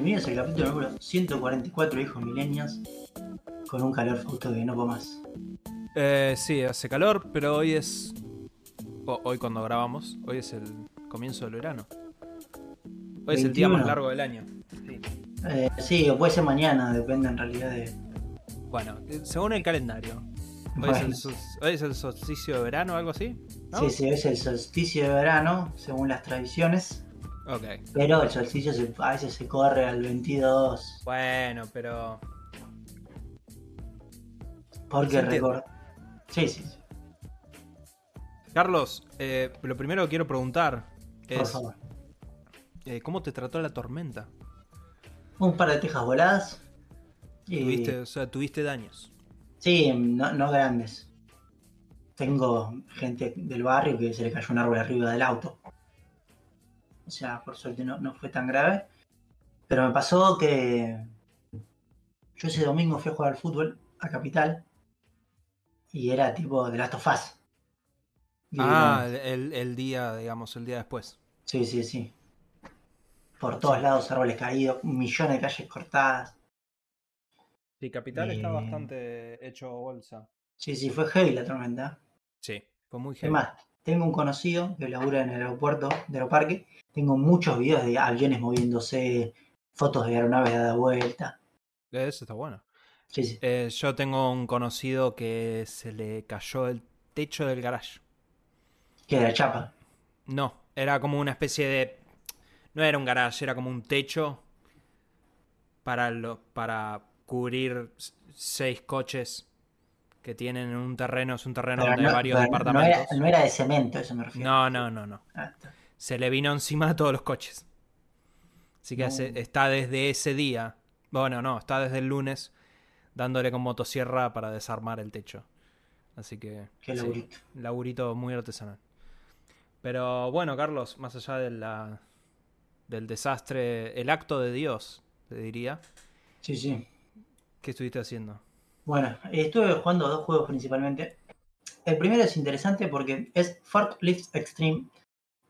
Bienvenidos al capítulo número 144 hijos milenios con un calor fausto que no puedo más. Eh, sí, hace calor, pero hoy es. o- hoy cuando grabamos, hoy es el comienzo del verano. Hoy es el día 21. más largo del año. Sí. Eh, sí, o puede ser mañana, depende en realidad de. Bueno, eh, según el calendario. Hoy, es Bueno. el, sol- hoy es el solsticio de verano o algo así. ¿no? Sí, sí, es el solsticio de verano, según las tradiciones. Ok. Pero el solsticio se- a veces se corre al 22. Bueno, pero. Porque record... Sí, sí, sí, Carlos, eh, lo primero que quiero preguntar por es: favor. eh, ¿cómo te trató la tormenta? Un par de tejas voladas. Y... ¿Tuviste, o sea, tuviste daños? Sí, no, no grandes. Tengo gente del barrio que se le cayó un árbol arriba del auto. O sea, por suerte no, no fue tan grave. Pero me pasó que yo ese domingo fui a jugar al fútbol a Capital y era tipo de Last of Us. Y, Ah, el, el- el día, digamos, el día después. Sí, sí, sí. Por todos lados árboles caídos, millones de calles cortadas. Sí, Capital está está bastante hecho bolsa. Sí, sí, fue heavy la tormenta. Sí, fue muy Es heavy. más, tengo un conocido que labura en el aeropuerto de Aeroparque. Tengo muchos videos de aviones moviéndose, fotos de aeronaves dada vuelta. Eso está bueno. Sí, sí. Eh, yo tengo un conocido que se le cayó el techo del garage. Que de la chapa. No, era como una especie de... No era un garage, era como un techo para, lo, para cubrir seis coches que tienen en un terreno. Es un terreno Pero donde no, hay varios no departamentos. era, no era de cemento, eso me refiero. No, no, no, no. Ah. Se le vino encima a todos los coches. Así que No. hace- está desde ese día, bueno, no, está desde el lunes dándole con motosierra para desarmar el techo. Así que Qué sí, laburito. laburito muy artesanal. Pero bueno, Carlos, más allá de la, del desastre, el acto de Dios, te diría, Sí, sí. ¿qué estuviste haciendo? Bueno, estuve jugando dos juegos principalmente. El primero es interesante porque es Forklift Extreme.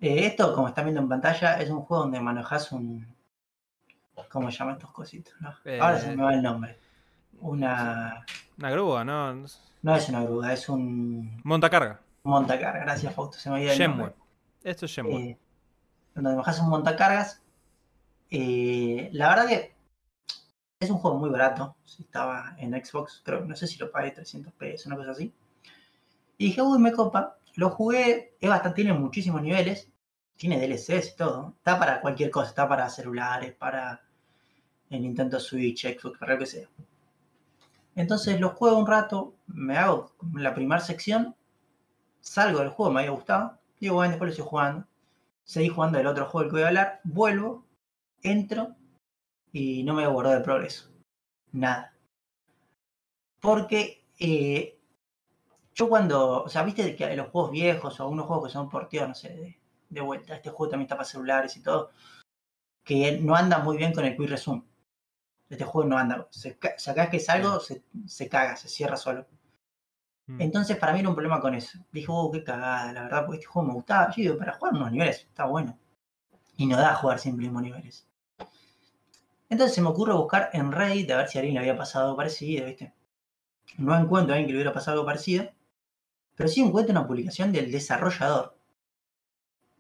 Eh, esto, como están viendo en pantalla, es un juego donde manejas un. ¿Cómo se llaman estos cositos? no? Eh, Ahora se me va el nombre. Una. Una grúa, ¿no? No es una grúa, es un Montacarga. montacargas. Gracias, Fausto, se me Shenmue. nombre. Esto es Shenmue. Eh, donde manejas un montacargas. Eh, la verdad que es un juego muy barato. Si estaba en Xbox, creo, no sé si lo pagué 300 pesos, una cosa así. Y dije, uy, me copa. Lo jugué, es bastante, tiene muchísimos niveles. Tiene DLCs y todo. Está para cualquier cosa, está para celulares, para el Nintendo Switch, Xbox, para lo que sea. Entonces lo juego un rato, me hago la primera sección, salgo del juego, me había gustado. Digo, bueno, después lo estoy jugando. Seguí jugando el otro juego del que voy a hablar. Vuelvo, entro y no me guardó de progreso. Nada. Porque eh, yo cuando, o sea, viste que los juegos viejos o algunos juegos que son porteados, no sé, de, de vuelta, este juego también está para celulares y todo, que no anda muy bien con el Quick Resume. Este juego no anda. Se, acá que es algo, se, se caga, se cierra solo. Mm. Entonces para mí era un problema con eso. Dije, oh, qué cagada, la verdad, porque este juego me gustaba. Yo digo, para jugar unos niveles está bueno. Y no da a jugar siempre mismos niveles. Entonces se me ocurre buscar en Reddit a ver si a alguien le había pasado algo parecido, ¿viste? No encuentro a alguien que le hubiera pasado algo parecido. Pero sí encuentro una publicación del desarrollador.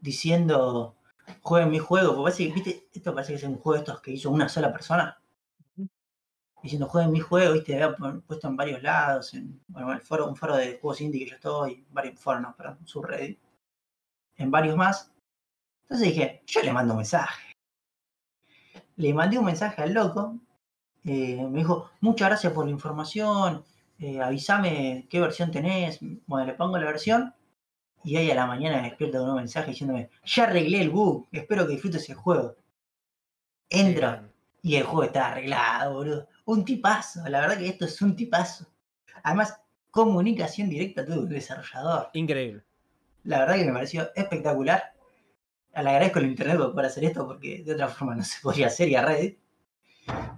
Diciendo, jueguen mi juego. Porque parece que, ¿viste? Esto parece que es un juego de estos que hizo una sola persona diciendo jueguen mi juego, viste, había pu- puesto en varios lados, en bueno, el foro, un foro de juegos indie que yo estoy, varios foros, no, perdón, subreddit, en varios más. Entonces dije, yo le mando un mensaje. Le mandé un mensaje al loco, eh, me dijo, muchas gracias por la información, eh, avísame qué versión tenés, bueno, le pongo la versión, y ahí a la mañana me despierto con un mensaje diciéndome, ya arreglé el bug, espero que disfrutes el juego. Entro, y el juego está arreglado, boludo. Un tipazo, la verdad que esto es un tipazo. Además, comunicación directa con el desarrollador. Increíble. La verdad que me pareció espectacular. Le agradezco el internet por poder hacer esto porque de otra forma no se podría hacer y a Reddit.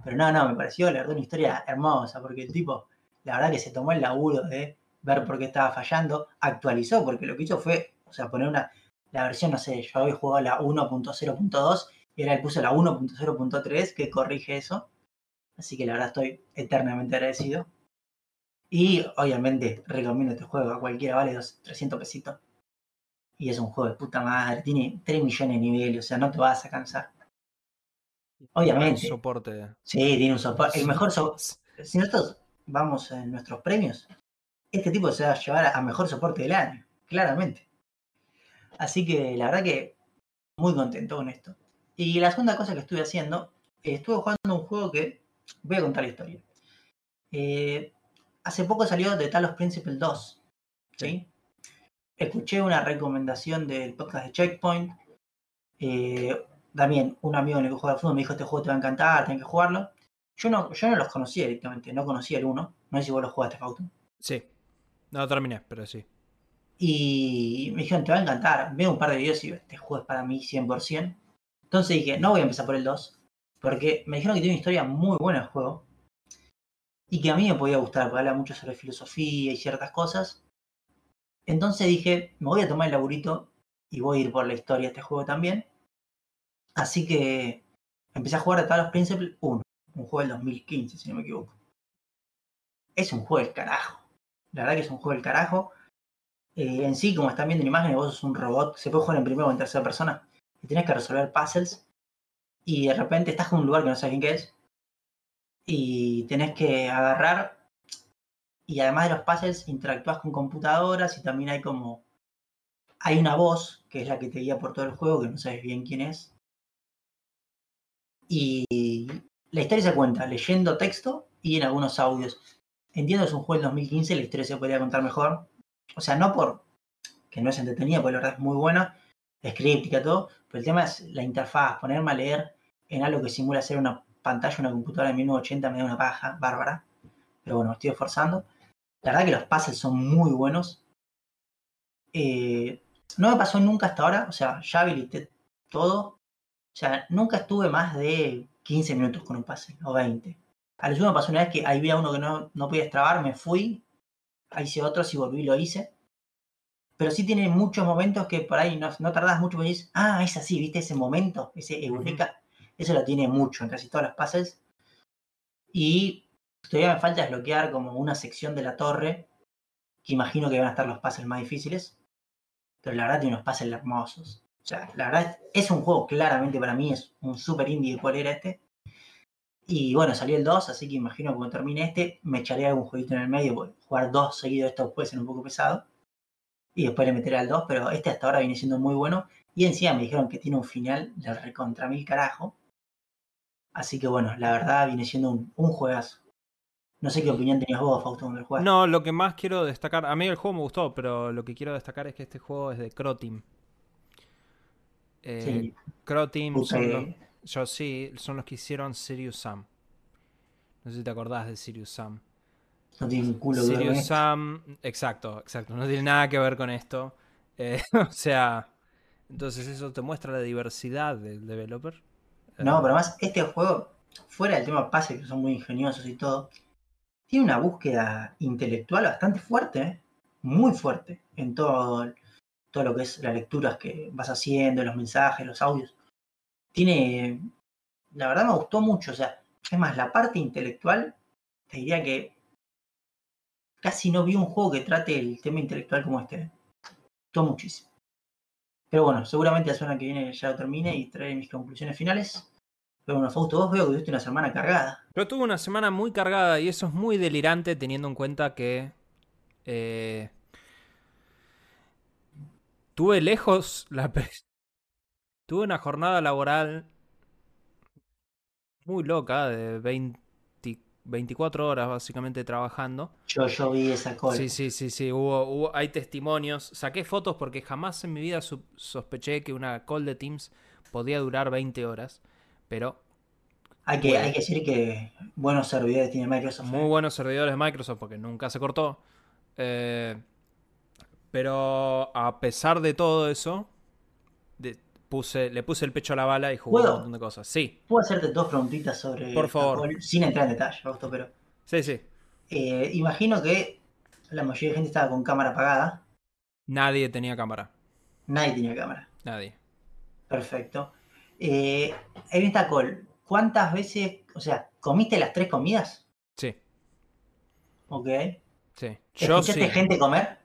Pero no, no, me pareció la verdad una historia hermosa porque el tipo, la verdad que se tomó el laburo de ver por qué estaba fallando, actualizó porque lo que hizo fue, o sea, poner una, la versión, no sé, yo había jugado la 1.0.2 Y ahora le puse la 1.0.3 que corrige eso. Así que la verdad estoy eternamente agradecido. Y obviamente recomiendo este juego a cualquiera, vale 300 pesitos. Y es un juego de puta madre, tiene 3 millones de niveles, o sea, no te vas a cansar. Obviamente. soporte. Sí, tiene un soporte. El mejor soporte. Si nosotros vamos en nuestros premios, este tipo se va a llevar a mejor soporte del año, claramente. Así que la verdad que muy contento con esto. Y la segunda cosa que estuve haciendo, estuve jugando un juego que voy a contar la historia. Eh, hace poco salió The Talos Principle 2. ¿sí? Escuché una recomendación del podcast de Checkpoint. Eh, también un amigo en el que juega fútbol me dijo, este juego te va a encantar, tienes que jugarlo. Yo no, yo no los conocía directamente, no conocía el 1. No sé si vos lo jugaste, Fausto. Sí. No lo terminé, pero sí. Y me dijeron, te va a encantar. Veo un par de videos y este juego es para mí 100%. Entonces dije, no voy a empezar por el 2. Porque me dijeron que tiene una historia muy buena el juego. Y que a mí me podía gustar, porque habla mucho sobre filosofía y ciertas cosas. Entonces dije, me voy a tomar el laburito y voy a ir por la historia de este juego también. Así que empecé a jugar a Talos Principle 1, un juego del 2015, si no me equivoco. Es un juego del carajo. La verdad que es un juego del carajo. Eh, en sí, como están viendo en imágenes, vos sos un robot. Se puede jugar en primera o en tercera persona. Y tenés que resolver puzzles. Y de repente estás en un lugar que no sabes bien qué es. Y tenés que agarrar. Y además de los puzzles, interactúas con computadoras. Y también hay como. Hay una voz, que es la que te guía por todo el juego, que no sabes bien quién es. Y la historia se cuenta leyendo texto y en algunos audios. Entiendo que es un juego del 2015, la historia se podría contar mejor. O sea, no por que no es entretenida, porque la verdad es muy buena, es críptica, todo, pero el tema es la interfaz, ponerme a leer en algo que simula ser una pantalla, una computadora de 1980 me da una paja bárbara. Pero bueno, me estoy esforzando. La verdad que los puzzles son muy buenos. Eh, no me pasó nunca hasta ahora, o sea, ya habilité todo. O sea, nunca estuve más de 15 minutos con un puzzle, o 20. A lo me pasó una vez que ahí había uno que no, no podía extrabar, me fui, ahí hice otro, si volví lo hice. Pero sí tiene muchos momentos que por ahí no, no tardás mucho, pero dices, ah, es así, ¿viste ese momento? Ese eureka. Eso lo tiene mucho en casi todas las puzzles. Y todavía me falta desbloquear como una sección de la torre, que imagino que van a estar los puzzles más difíciles. Pero la verdad tiene unos puzzles hermosos. O sea, la verdad es un juego claramente para mí, es un super indie de cuál era este. Y bueno, salió el 2, así que imagino que cuando termine este, me echaré algún jueguito en el medio, jugar dos seguidos esto puede ser un poco pesado. Y después le meteré al 2, pero este hasta ahora viene siendo muy bueno. Y encima me dijeron que tiene un final de recontra mil carajo. Así que bueno, la verdad viene siendo un, juegazo. No sé qué opinión tenías vos, Fausto, cuando el juego. No, lo que más quiero destacar, a mí el juego me gustó, pero lo que quiero destacar es que este juego es de Croteam. Eh, sí. Croteam son los, yo sí, son los que hicieron Sirius Sam. No sé si te acordás de Sirius Sam. No tiene un culo Sirius Sam, exacto, exacto. No tiene nada que ver con esto. Eh, o sea, entonces eso te muestra la diversidad del developer. No, pero además este juego, fuera del tema pase, que son muy ingeniosos y todo, tiene una búsqueda intelectual bastante fuerte, ¿eh? muy fuerte en todo, todo lo que es las lecturas que vas haciendo, los mensajes, los audios tiene, la verdad me gustó mucho, o sea, es más, la parte intelectual, te diría que casi no vi un juego que trate el tema intelectual como este. Me gustó muchísimo. Pero bueno, seguramente la semana que viene ya lo termine y traeré mis conclusiones finales. Pero bueno, Fausto, vos veo que tuviste una semana cargada. Yo tuve una semana muy cargada y eso es muy delirante teniendo en cuenta que eh, tuve lejos la, Tuve una jornada laboral muy loca, de 24 horas básicamente trabajando. Yo, yo vi esa cosa. Sí, sí, sí, sí. Hubo, hay testimonios. Saqué fotos porque jamás en mi vida sospeché que una call de Teams podía durar 20 horas. Pero. Hay que, hay que decir que buenos servidores tiene Microsoft. Muy ¿eh? buenos servidores de Microsoft porque nunca se cortó. Eh, pero a pesar de todo eso, le puse el pecho a la bala y jugué un montón de cosas. Sí. Puedo hacerte dos preguntitas sobre. Por favor. sin entrar en detalle, pero. Sí, sí. Eh, imagino que la mayoría de gente estaba con cámara apagada. Nadie tenía cámara. Nadie tenía cámara. Nadie. Perfecto. Eh, Evin Tacol, ¿cuántas veces, o sea, comiste las tres comidas? Sí, Ok. sí. Yo ¿Escuchaste sí. gente comer?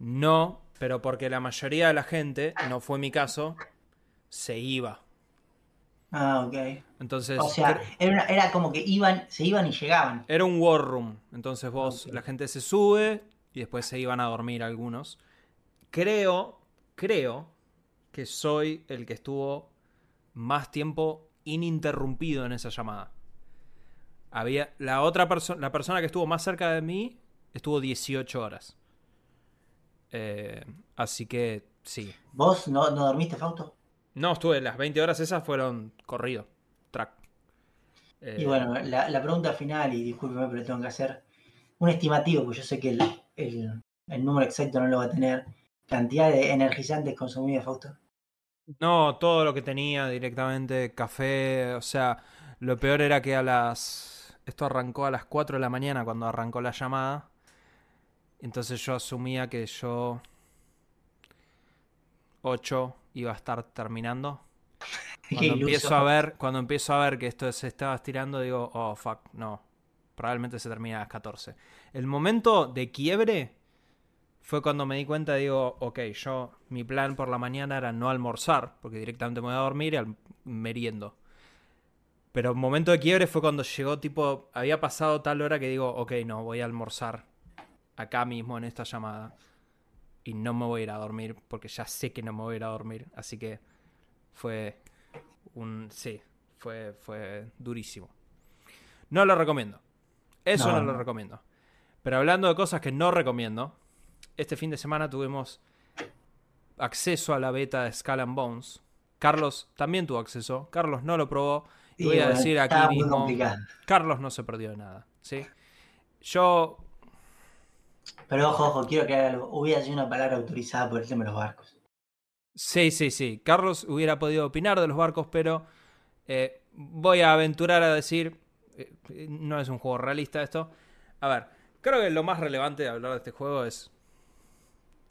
No, pero porque la mayoría de la gente, no fue mi caso, se iba. Ah, ok. Entonces, O sea, era, una- era como que iban, se iban y llegaban. era un war room. Entonces vos, la gente se sube y después se iban a dormir algunos. Creo, creo que soy el que estuvo más tiempo ininterrumpido en esa llamada. Había la otra persona, la persona que estuvo más cerca de mí estuvo 18 horas. Eh, así que sí. ¿Vos no, no dormiste, Fausto? No, estuve, las 20 horas esas fueron corrido, track. Eh, Y bueno, la, la pregunta final, y discúlpeme, pero tengo que hacer un estimativo, porque yo sé que el, el- el número exacto no lo va a tener. Cantidad de energizantes consumidos, Fausto. No, todo lo que tenía directamente, café, o sea, lo peor era que a las... Esto arrancó a las 4 de la mañana cuando arrancó la llamada. Entonces yo asumía que yo 8 iba a estar terminando. Cuando empiezo a ver, cuando empiezo a ver que esto se estaba estirando, digo, oh fuck, no. Probablemente se termina a las 14. El momento de quiebre fue cuando me di cuenta, digo, ok, yo, mi plan por la mañana era no almorzar, porque directamente me voy a dormir y al meriendo. Pero el momento de quiebre fue cuando llegó, tipo, había pasado tal hora que digo, ok, no, voy a almorzar acá mismo en esta llamada. Y no me voy a ir a dormir, porque ya sé que no me voy a ir a dormir. Así que fue un... Sí, fue, fue durísimo. No lo recomiendo. Eso no, No, lo recomiendo. Pero hablando de cosas que no recomiendo, este fin de semana tuvimos acceso a la beta de Skull and Bones. Carlos también tuvo acceso. Carlos no lo probó. Y Sí, voy a decir aquí mismo, complicado. Carlos no se perdió de nada. ¿sí? Yo Pero ojo, ojo, quiero que algo. Hubiera sido una palabra autorizada por el tema de los barcos. Sí, sí, sí. Carlos hubiera podido opinar de los barcos, pero eh, voy a aventurar a decir, eh, no es un juego realista esto. A ver, creo que lo más relevante de hablar de este juego es...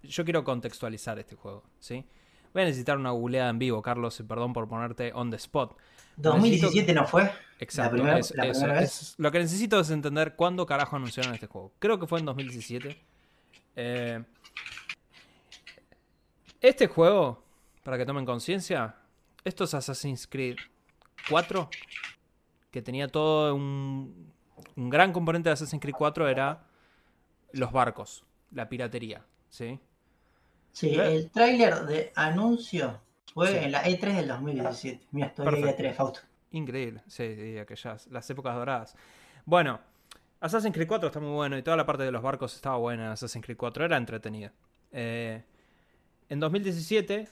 Yo quiero contextualizar este juego, ¿sí? Voy a necesitar una googleada en vivo, Carlos, y perdón por ponerte on the spot. 2017 no fue. Exacto, primera- es- la eso, primera es- lo que necesito es entender cuándo carajo anunciaron este juego. Creo que fue en 2017. Eh, este juego, para que tomen conciencia, esto es Assassin's Creed 4, que tenía todo un, un gran componente de Assassin's Creed 4 era los barcos, la piratería, ¿sí? Sí, Claro. el tráiler de anuncio fue Sí. en la E3 del 2017. Mira, estoy Perfecto. E3, Fausto. Increíble, sí, sí, aquellas, las épocas doradas. Bueno, Assassin's Creed 4 está muy bueno y toda la parte de los barcos estaba buena en Assassin's Creed 4, era entretenida. Eh, en 2017,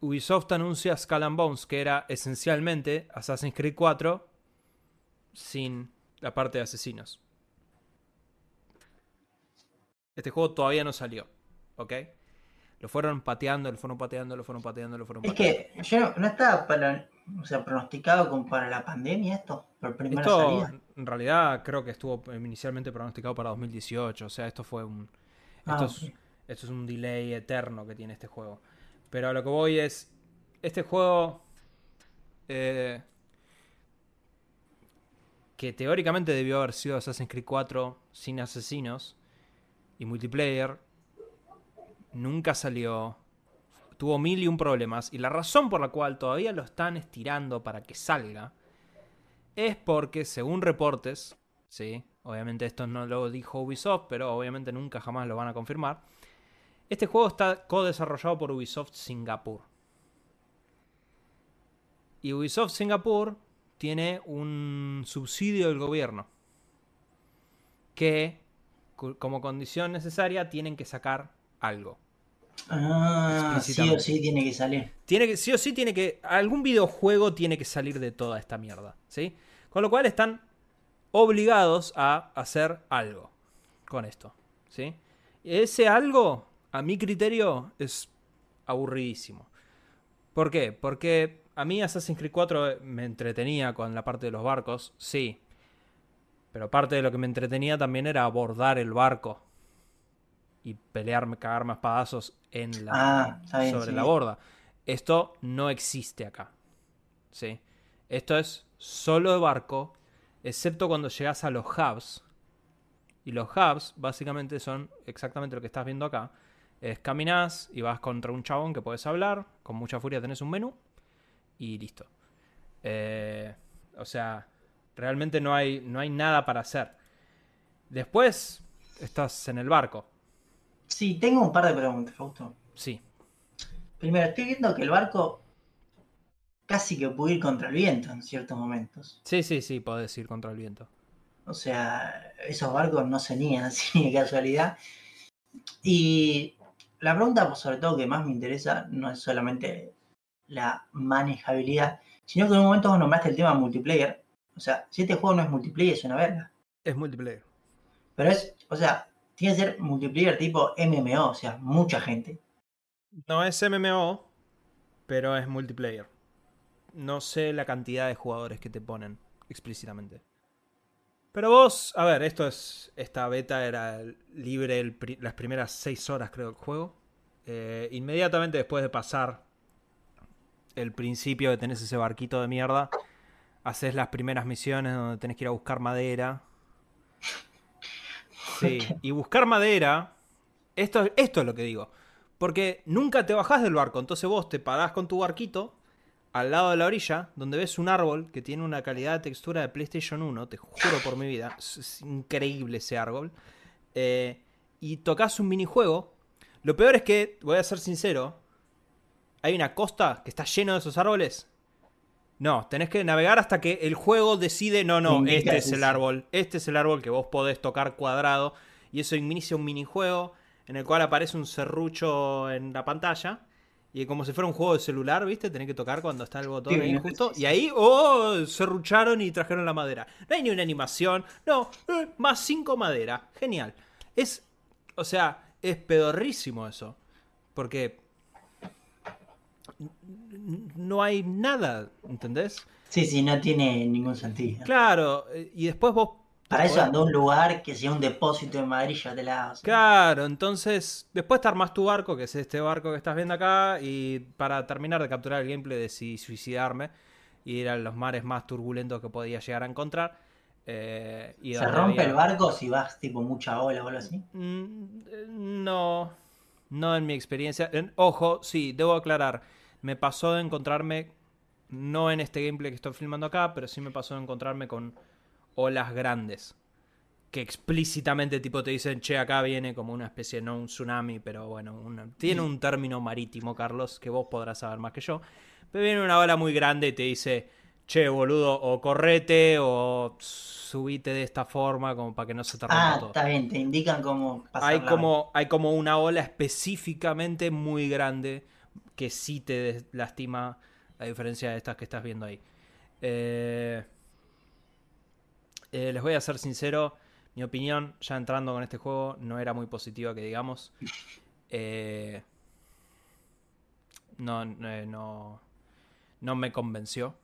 Ubisoft anuncia Skull and Bones, que era esencialmente Assassin's Creed 4 sin la parte de asesinos. Este juego todavía no salió, ¿ok? Lo fueron pateando, lo fueron pateando, lo fueron pateando, lo fueron Es pateando. que yo no, no estaba para, o sea, pronosticado como para la pandemia esto, por primera Esto salida. en realidad creo que estuvo inicialmente pronosticado para 2018, o sea, esto fue un Ah, esto, es, ok. esto es un delay eterno que tiene este juego. Pero a lo que voy es este juego eh, que teóricamente debió haber sido Assassin's Creed 4 sin asesinos y multiplayer nunca salió. Tuvo mil y un problemas y la razón por la cual todavía lo están estirando para que salga es porque, según reportes, sí, obviamente esto no lo dijo Ubisoft, pero obviamente nunca jamás lo van a confirmar. Este juego está co-desarrollado por Ubisoft Singapur. Y Ubisoft Singapur tiene un subsidio del gobierno que, como condición necesaria, tienen que sacar algo. Ah, sí o sí tiene que salir. Tiene que, sí o sí tiene que. Algún videojuego tiene que salir de toda esta mierda. ¿Sí? Con lo cual están obligados a hacer algo con esto. ¿Sí? Ese algo, a mi criterio, es aburridísimo. ¿Por qué? Porque a mí Assassin's Creed 4 me entretenía con la parte de los barcos, sí. Pero parte de lo que me entretenía también era abordar el barco y pelearme, cagarme a espadazos en la, Ah, bien, sobre sí. la borda. Esto no existe acá. ¿sí? Esto es solo de barco, excepto cuando llegas a los hubs. Y los hubs básicamente son exactamente lo que estás viendo acá. Es caminás y vas contra un chabón que puedes hablar, con mucha furia tenés un menú y listo. Eh, o sea, realmente no hay, no hay nada para hacer. Después estás en el barco. Sí, tengo un par de preguntas, Fausto. Sí. Primero, estoy viendo que el barco casi que puede ir contra el viento en ciertos momentos. Sí, sí, sí, podés ir contra el viento. O sea, esos barcos no se niegan así de casualidad. Y la pregunta, pues, sobre todo, que más me interesa no es solamente la manejabilidad, sino que en un momento vos nombraste el tema multiplayer. O sea, si este juego no es multiplayer, es una verga. Es multiplayer. Pero es, o sea, tiene que ser multiplayer tipo MMO, o sea, mucha gente. No es MMO, pero es multiplayer. No sé la cantidad de jugadores que te ponen explícitamente. Pero vos, a ver, esto es. Esta beta era libre las primeras 6 horas, creo, del juego. Eh, inmediatamente después de pasar el principio de tenés ese barquito de mierda, haces las primeras misiones donde tenés que ir a buscar madera. Sí, y buscar madera. Esto, esto es lo que digo. Porque nunca te bajás del barco, entonces vos te parás con tu barquito al lado de la orilla, donde ves un árbol que tiene una calidad de textura de PlayStation 1, te juro por mi vida, es, increíble ese árbol. Eh, y tocas un minijuego. Lo peor es que, voy a ser sincero, hay una costa que está lleno de esos árboles. No, tenés que navegar hasta que el juego decide, no, no, Indica este es el árbol, este es el árbol que vos podés tocar cuadrado. Y eso inicia un minijuego en el cual aparece un serrucho en la pantalla. Y como si fuera un juego de celular, ¿viste? Tenés que tocar cuando está el botón Sí, ahí justo. Y ahí, oh, serrucharon y trajeron la madera. No hay ni una animación. No, eh, más cinco madera. Genial. Es, o sea, es pedorrísimo eso. Porque no hay nada, ¿entendés? Sí, sí, no tiene ningún sentido. Claro, y después vos... Para eso podés- anda a un lugar que sea un depósito de y ya te la hace. Claro, entonces después te armas tu barco, que es este barco que estás viendo acá, y para terminar de capturar el gameplay decidí suicidarme y ir a los mares más turbulentos que podía llegar a encontrar. eh, y ¿Se rompe había- el barco si vas tipo mucha ola o algo así? Mm, eh, No, no en mi experiencia. En- ojo, sí, debo aclarar, me pasó de encontrarme, no en este gameplay que estoy filmando acá, pero sí me pasó de encontrarme con olas grandes. Que explícitamente tipo te dicen, che, acá viene como una especie, no un tsunami, pero bueno, una- tiene un término marítimo, Carlos, que vos podrás saber más que yo. Pero viene una ola muy grande y te dice, che, boludo, o correte o subite de esta forma como para que no se te rompa Ah, todo. está bien, te indican cómo pasar Hay como, hay como una ola específicamente muy grande que sí te lastima, a diferencia de estas que estás viendo ahí. Eh, eh, les voy a ser sincero, mi opinión, ya entrando con este juego, no era muy positiva, que digamos. Eh, no, no, no, no me convenció.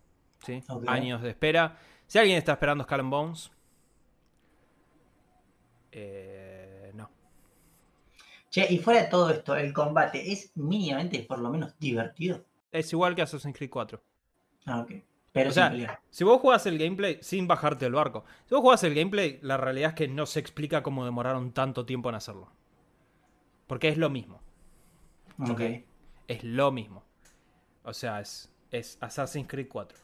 ¿sí? Años de espera. Si alguien está esperando Skull and Bones, eh. Che, y fuera de todo esto, el combate es mínimamente por lo menos divertido. Es igual que Assassin's Creed 4. Ah, ok. Pero O sea, si vos jugás el gameplay sin bajarte del barco, si vos jugás el gameplay, la realidad es que no se explica cómo demoraron tanto tiempo en hacerlo. Porque es lo mismo. Ok. Es lo mismo. O sea, es, es Assassin's Creed 4.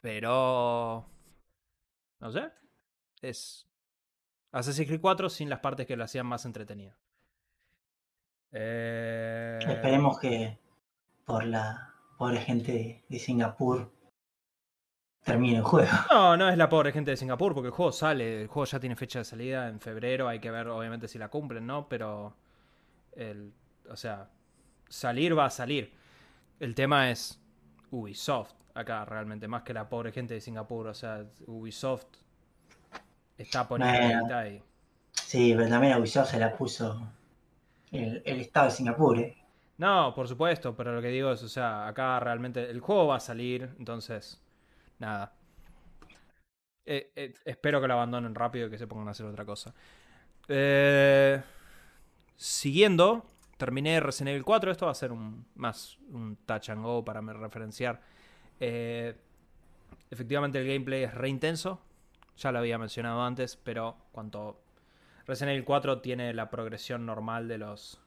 Pero... No sé. Es Assassin's Creed 4 sin las partes que lo hacían más entretenida. Eh... Esperemos que por la pobre gente de, de Singapur termine el juego. No, no es la pobre gente de Singapur, porque el juego sale, el juego ya tiene fecha de salida en febrero, hay que ver obviamente si la cumplen, ¿no? Pero, el, o sea, salir va a salir. El tema es Ubisoft, acá realmente, más que la pobre gente de Singapur, o sea, Ubisoft está poniendo Bueno. y... Sí, pero también a Ubisoft se la puso el, el estado de Singapur, ¿eh? No, por supuesto, pero lo que digo es, o sea, acá realmente el juego va a salir, entonces, nada. Eh, eh, espero que lo abandonen rápido y que se pongan a hacer otra cosa. Eh, siguiendo, terminé Resident Evil 4. Esto va a ser un, más un touch and go para me referenciar. Efectivamente, el gameplay es re intenso. Ya lo había mencionado antes, pero cuanto Resident Evil 4 tiene la progresión normal de los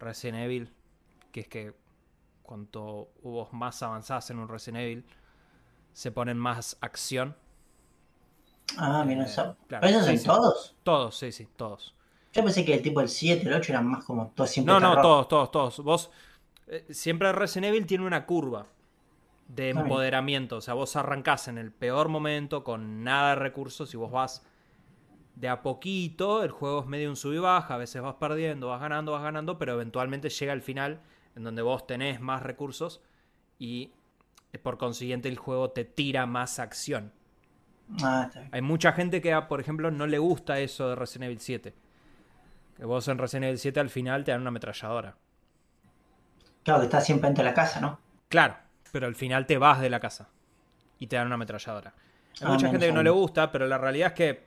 Resident Evil, que es que cuanto hubo más avanzadas en un Resident Evil, se ponen más acción. Ah, mira, Eh, eso. claro, ¿Pero esos son sí. todos? Todos, sí, sí, todos. Yo pensé que el tipo el 7, el 8 eran más como todos siempre No, no, todos, todos, todos. Vos, eh, siempre Resident Evil tiene una curva de empoderamiento. O sea, vos arrancás en el peor momento con nada de recursos y vos vas de a poquito. El juego es medio un sub y baja. A veces vas perdiendo, vas ganando, vas ganando. Pero eventualmente llega al final en donde vos tenés más recursos y eh, por consiguiente el juego te tira más acción. Ah. Hay mucha gente que, por ejemplo, no le gusta eso de Resident Evil 7. Que vos en Resident Evil 7 al final te dan una ametralladora. Claro que está siempre dentro de la casa, ¿no? Claro, pero al final te vas de la casa y te dan una ametralladora. Hay Ah, mucha menos gente que no le gusta, pero la realidad es que,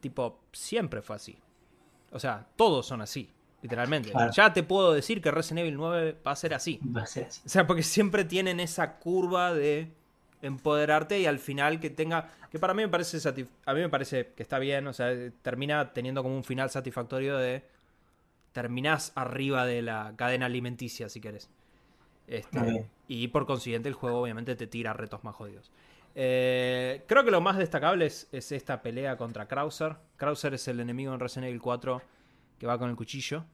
tipo, siempre fue así. O sea, todos son así, literalmente. Claro. Ya te puedo decir que Resident Evil 9 va a ser así. Va a ser así. O sea, porque siempre tienen esa curva de empoderarte y al final que tenga que para mí me parece satif- a mí me parece que está bien, o sea, termina teniendo como un final satisfactorio de terminás arriba de la cadena alimenticia si querés. Este, y por consiguiente el juego obviamente te tira retos más jodidos. Eh, creo que lo más destacable es, es esta pelea contra Krauser. Krauser es el enemigo en Resident Evil 4 que va con el cuchillo.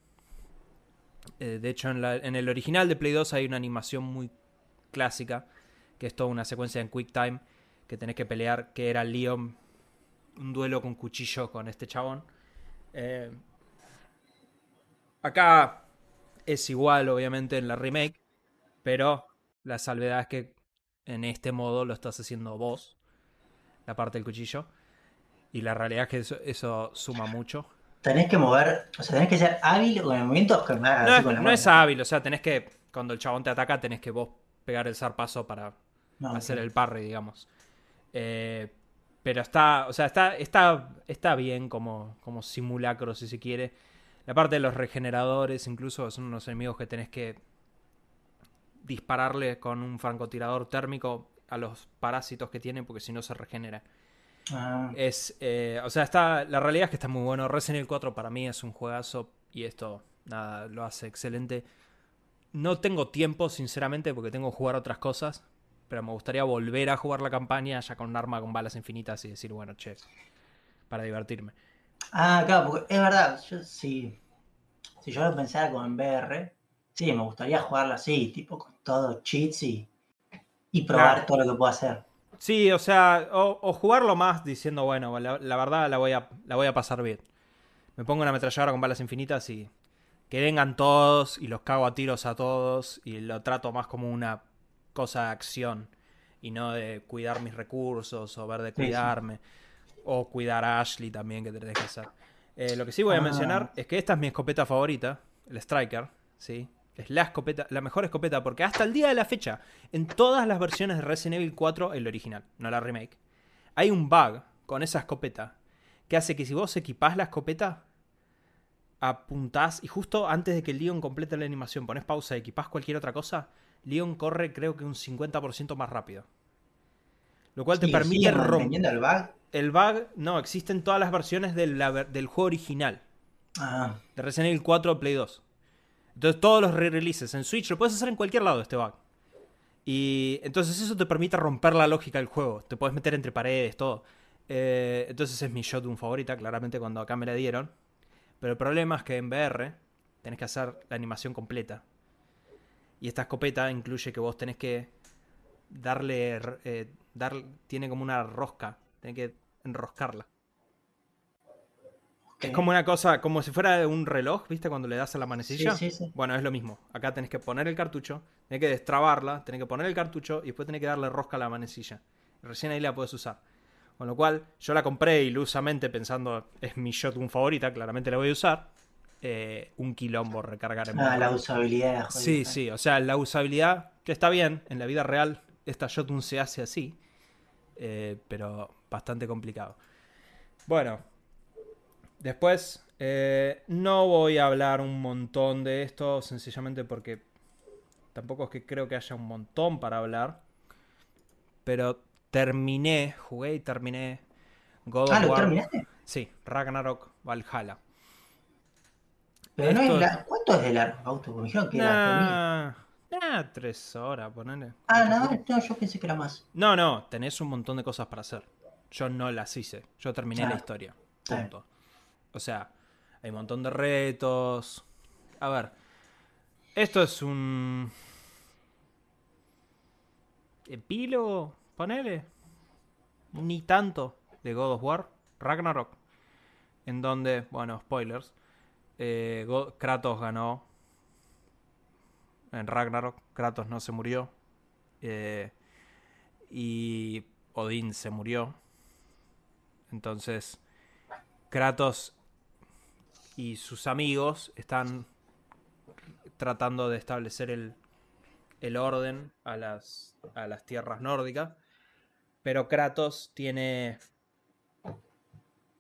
Eh, de hecho, en, la- en el original de Play 2 hay una animación muy clásica, que es toda una secuencia en Quick Time, que tenés que pelear, que era Leon, un duelo con cuchillo con este chabón. Eh, acá es igual, obviamente, en la remake, pero la salvedad es que en este modo lo estás haciendo vos, la parte del cuchillo. Y la realidad es que eso, eso suma mucho. Tenés que mover, o sea, tenés que ser hábil con el movimiento No, es, con la no es hábil, o sea, tenés que, cuando el chabón te ataca, tenés que vos pegar el zarpazo para No, hacer el parry, digamos. Eh, pero está, o sea, está, está, está bien como, como simulacro, si se quiere. La parte de los regeneradores, incluso, son unos enemigos que tenés que dispararle con un francotirador térmico a los parásitos que tienen, porque si no se regenera. Ah, Es, eh, o sea, está, la realidad es que está muy bueno. Resident Evil 4 para mí es un juegazo y esto, nada, lo hace excelente. No tengo tiempo, sinceramente, porque tengo que jugar otras cosas, pero me gustaría volver a jugar la campaña ya con un arma con balas infinitas y decir, bueno, che, para divertirme. Ah, claro, porque es verdad, yo. Si yo lo pensara como en VR, sí, me gustaría jugarlo así, tipo con todo cheats y, y probar Claro. todo lo que puedo hacer. Sí, o sea, o, o jugarlo más diciendo, bueno, la, la verdad la voy, a, la voy a pasar bien. Me pongo una ametralladora con balas infinitas y que vengan todos y los cago a tiros a todos y lo trato más como una cosa de acción y no de cuidar mis recursos o ver de Sí, sí. cuidarme o cuidar a Ashley también que tenés que hacer. Eh, lo que sí voy a Ah. mencionar es que esta es mi escopeta favorita, el Striker, ¿sí? Es la escopeta, la mejor escopeta, porque hasta el día de la fecha, en todas las versiones de Resident Evil 4, el original, no la remake, hay un bug con esa escopeta que hace que si vos equipás la escopeta, apuntás y justo antes de que Leon complete la animación pones pausa y equipás cualquier otra cosa, Leon corre creo que un 50% más rápido. Lo cual te permite romper. el bug. El bug, no, existe en todas las versiones de la ver- del juego original Ah, de Resident Evil 4 Play 2. Entonces todos los re-releases en Switch lo puedes hacer en cualquier lado este bug. Y entonces eso te permite romper la lógica del juego. Te puedes meter entre paredes, todo. Eh, entonces es mi shotgun favorita, claramente cuando acá me la dieron. Pero el problema es que en VR tenés que hacer la animación completa. Y esta escopeta incluye que vos tenés que darle... eh, dar, tiene como una rosca. Tenés que enroscarla. Es como una cosa, como si fuera un reloj, ¿viste? Cuando le das a la manecilla. Sí, sí, sí. Bueno, es lo mismo. Acá tenés que poner el cartucho, tenés que destrabarla, tenés que poner el cartucho y después tenés que darle rosca a la manecilla. Recién ahí la puedes usar. Con lo cual, yo la compré ilusamente pensando, es mi shotgun favorita, claramente la voy a usar. Eh, un quilombo recargar en Ah, la usabilidad. jodida. Sí, sí, o sea, la usabilidad, que está bien, en la vida real esta shotgun se hace así, eh, pero bastante complicado. Bueno, después Eh, no voy a hablar un montón de esto, sencillamente porque tampoco es que creo que haya un montón para hablar. Pero terminé, jugué y terminé God ah, ¿lo terminaste? Sí, Ragnarok Valhalla. Pero no es la... ¿Cuánto es de largo, auto? me dijeron que era nah, tres horas, ponele. Ah, no, no, yo pensé que era más. No, no, tenés un montón de cosas para hacer. Yo no las hice. Yo terminé la historia. Punto. O sea, hay un montón de retos. A ver. Esto es un. Epílogo, ponele. Ni tanto de God of War. Ragnarok. En donde, bueno, spoilers. Eh, Kratos ganó. En Ragnarok. Kratos no se murió. Eh, y Odín se murió. Entonces, Kratos y sus amigos están tratando de establecer el, el orden a las, a las tierras nórdicas. Pero Kratos tiene,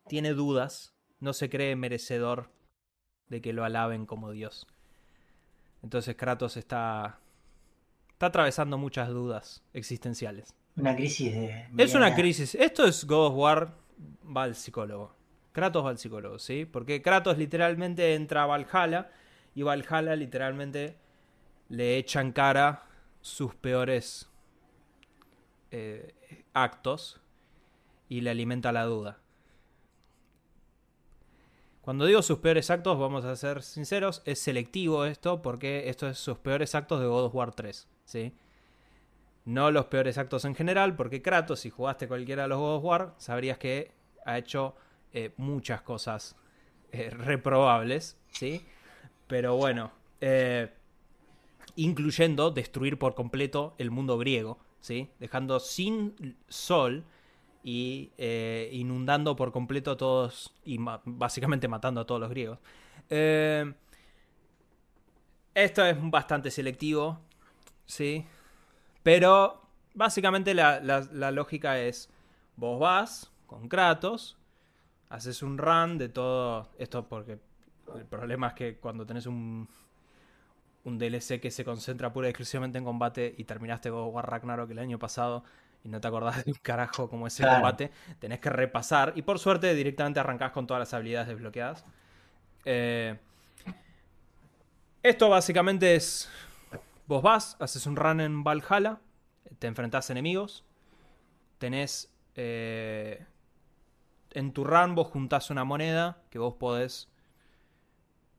tiene dudas, no se cree merecedor de que lo alaben como Dios. Entonces Kratos está, está atravesando muchas dudas existenciales. Una crisis de... Es una crisis. Esto es God of War va al psicólogo. Kratos va al psicólogo, ¿sí? Porque Kratos literalmente entra a Valhalla y Valhalla literalmente le echa en cara sus peores eh, actos y le alimenta la duda. Cuando digo sus peores actos, vamos a ser sinceros, es selectivo esto porque esto es sus peores actos de God of War 3, ¿sí? No los peores actos en general, porque Kratos, si jugaste cualquiera de los God of War, sabrías que ha hecho eh, muchas cosas eh, reprobables, ¿sí? Pero bueno, eh, incluyendo destruir por completo el mundo griego, ¿sí? Dejando sin sol y inundando por completo a todos y básicamente matando a todos los griegos. esto es bastante selectivo, ¿sí? Pero básicamente la, lógica es, vos vas con Kratos, haces un run de todo esto porque el problema es que cuando tenés un, un DLC que se concentra pura y exclusivamente en combate y terminaste God War Ragnarok el año pasado y no te acordás de un carajo como ese combate, tenés que repasar y por suerte directamente arrancás con todas las habilidades desbloqueadas. Eh, esto básicamente es Vos vas, haces un run en Valhalla, te enfrentás a enemigos, tenés... Eh, en tu run vos juntás una moneda que vos podés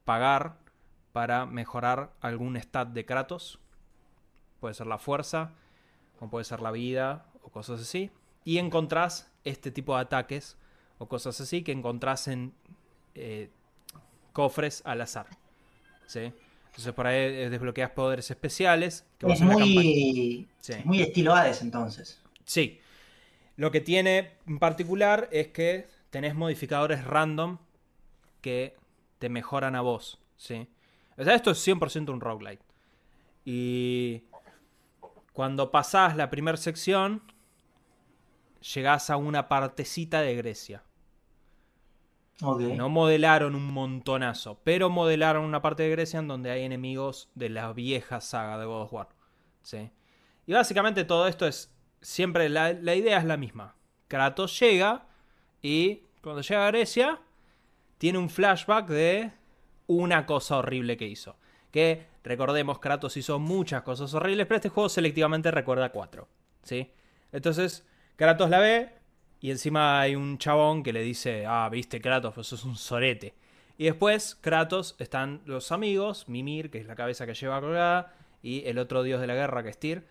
pagar para mejorar algún stat de Kratos. Puede ser la fuerza, o puede ser la vida, o cosas así. Y encontrás este tipo de ataques, o cosas así, que encontrás en eh, cofres al azar. ¿Sí? Entonces por ahí eh, desbloqueas poderes especiales. Que es muy, muy estilo Hades entonces. Sí. Lo que tiene en particular es que tenés modificadores random que te mejoran a vos. ¿sí? O sea, esto es 100% un roguelite. Y cuando pasás la primera sección, llegás a una partecita de Grecia. No modelaron un montonazo, pero modelaron una parte de Grecia en donde hay enemigos de la vieja saga de God of War. ¿sí? Y básicamente todo esto es. Siempre la, la idea es la misma. Kratos llega y cuando llega a Grecia tiene un flashback de una cosa horrible que hizo. Que recordemos, Kratos hizo muchas cosas horribles, pero este juego selectivamente recuerda cuatro. ¿sí? Entonces, Kratos la ve, y encima hay un chabón que le dice, ah, viste Kratos, pues sos un sorete. Y después, Kratos, están los amigos, Mimir, que es la cabeza que lleva colgada, y el otro dios de la guerra, que es Tyr,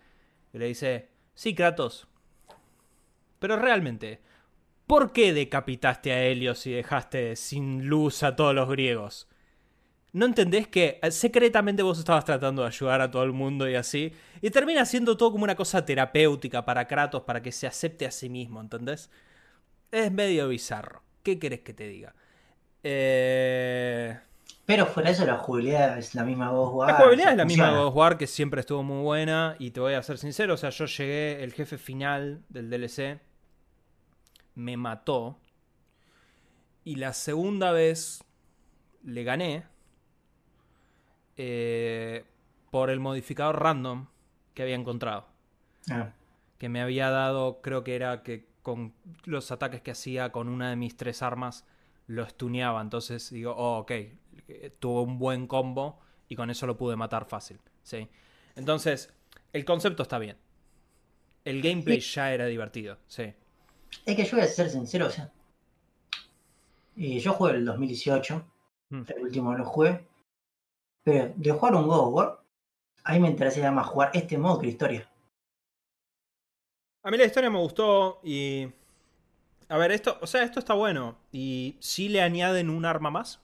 y le dice, sí, Kratos, pero realmente, ¿por qué decapitaste a Helios y dejaste sin luz a todos los griegos? ¿No entendés que eh, secretamente vos estabas tratando de ayudar a todo el mundo y así? Y termina siendo todo como una cosa terapéutica para Kratos, para que se acepte a sí mismo, ¿entendés? Es medio bizarro. ¿Qué querés que te diga? Eh... Pero fuera eso, la jugabilidad es la misma God War. La jugabilidad es la misma God War, que siempre estuvo muy buena. Y te voy a ser sincero, o sea, yo llegué, el jefe final del DLC me mató. Y la segunda vez le gané eh, por el modificador random que había encontrado. Ah, Que me había dado, creo que era que con los ataques que hacía con una de mis tres armas lo stuneaba. Entonces digo, oh, ok, tuvo un buen combo y con eso lo pude matar fácil. ¿sí? Entonces, el concepto está bien. El gameplay ya era divertido, sí. Es que yo voy a ser sincero, o sea. eh, yo jugué el 2018, Mm. el último lo jugué. Pero de jugar un God of War, a mí me interesaría más jugar este modo que la historia. A mí la historia me gustó y... A ver, esto, o sea, esto está bueno. Y si le añaden un arma más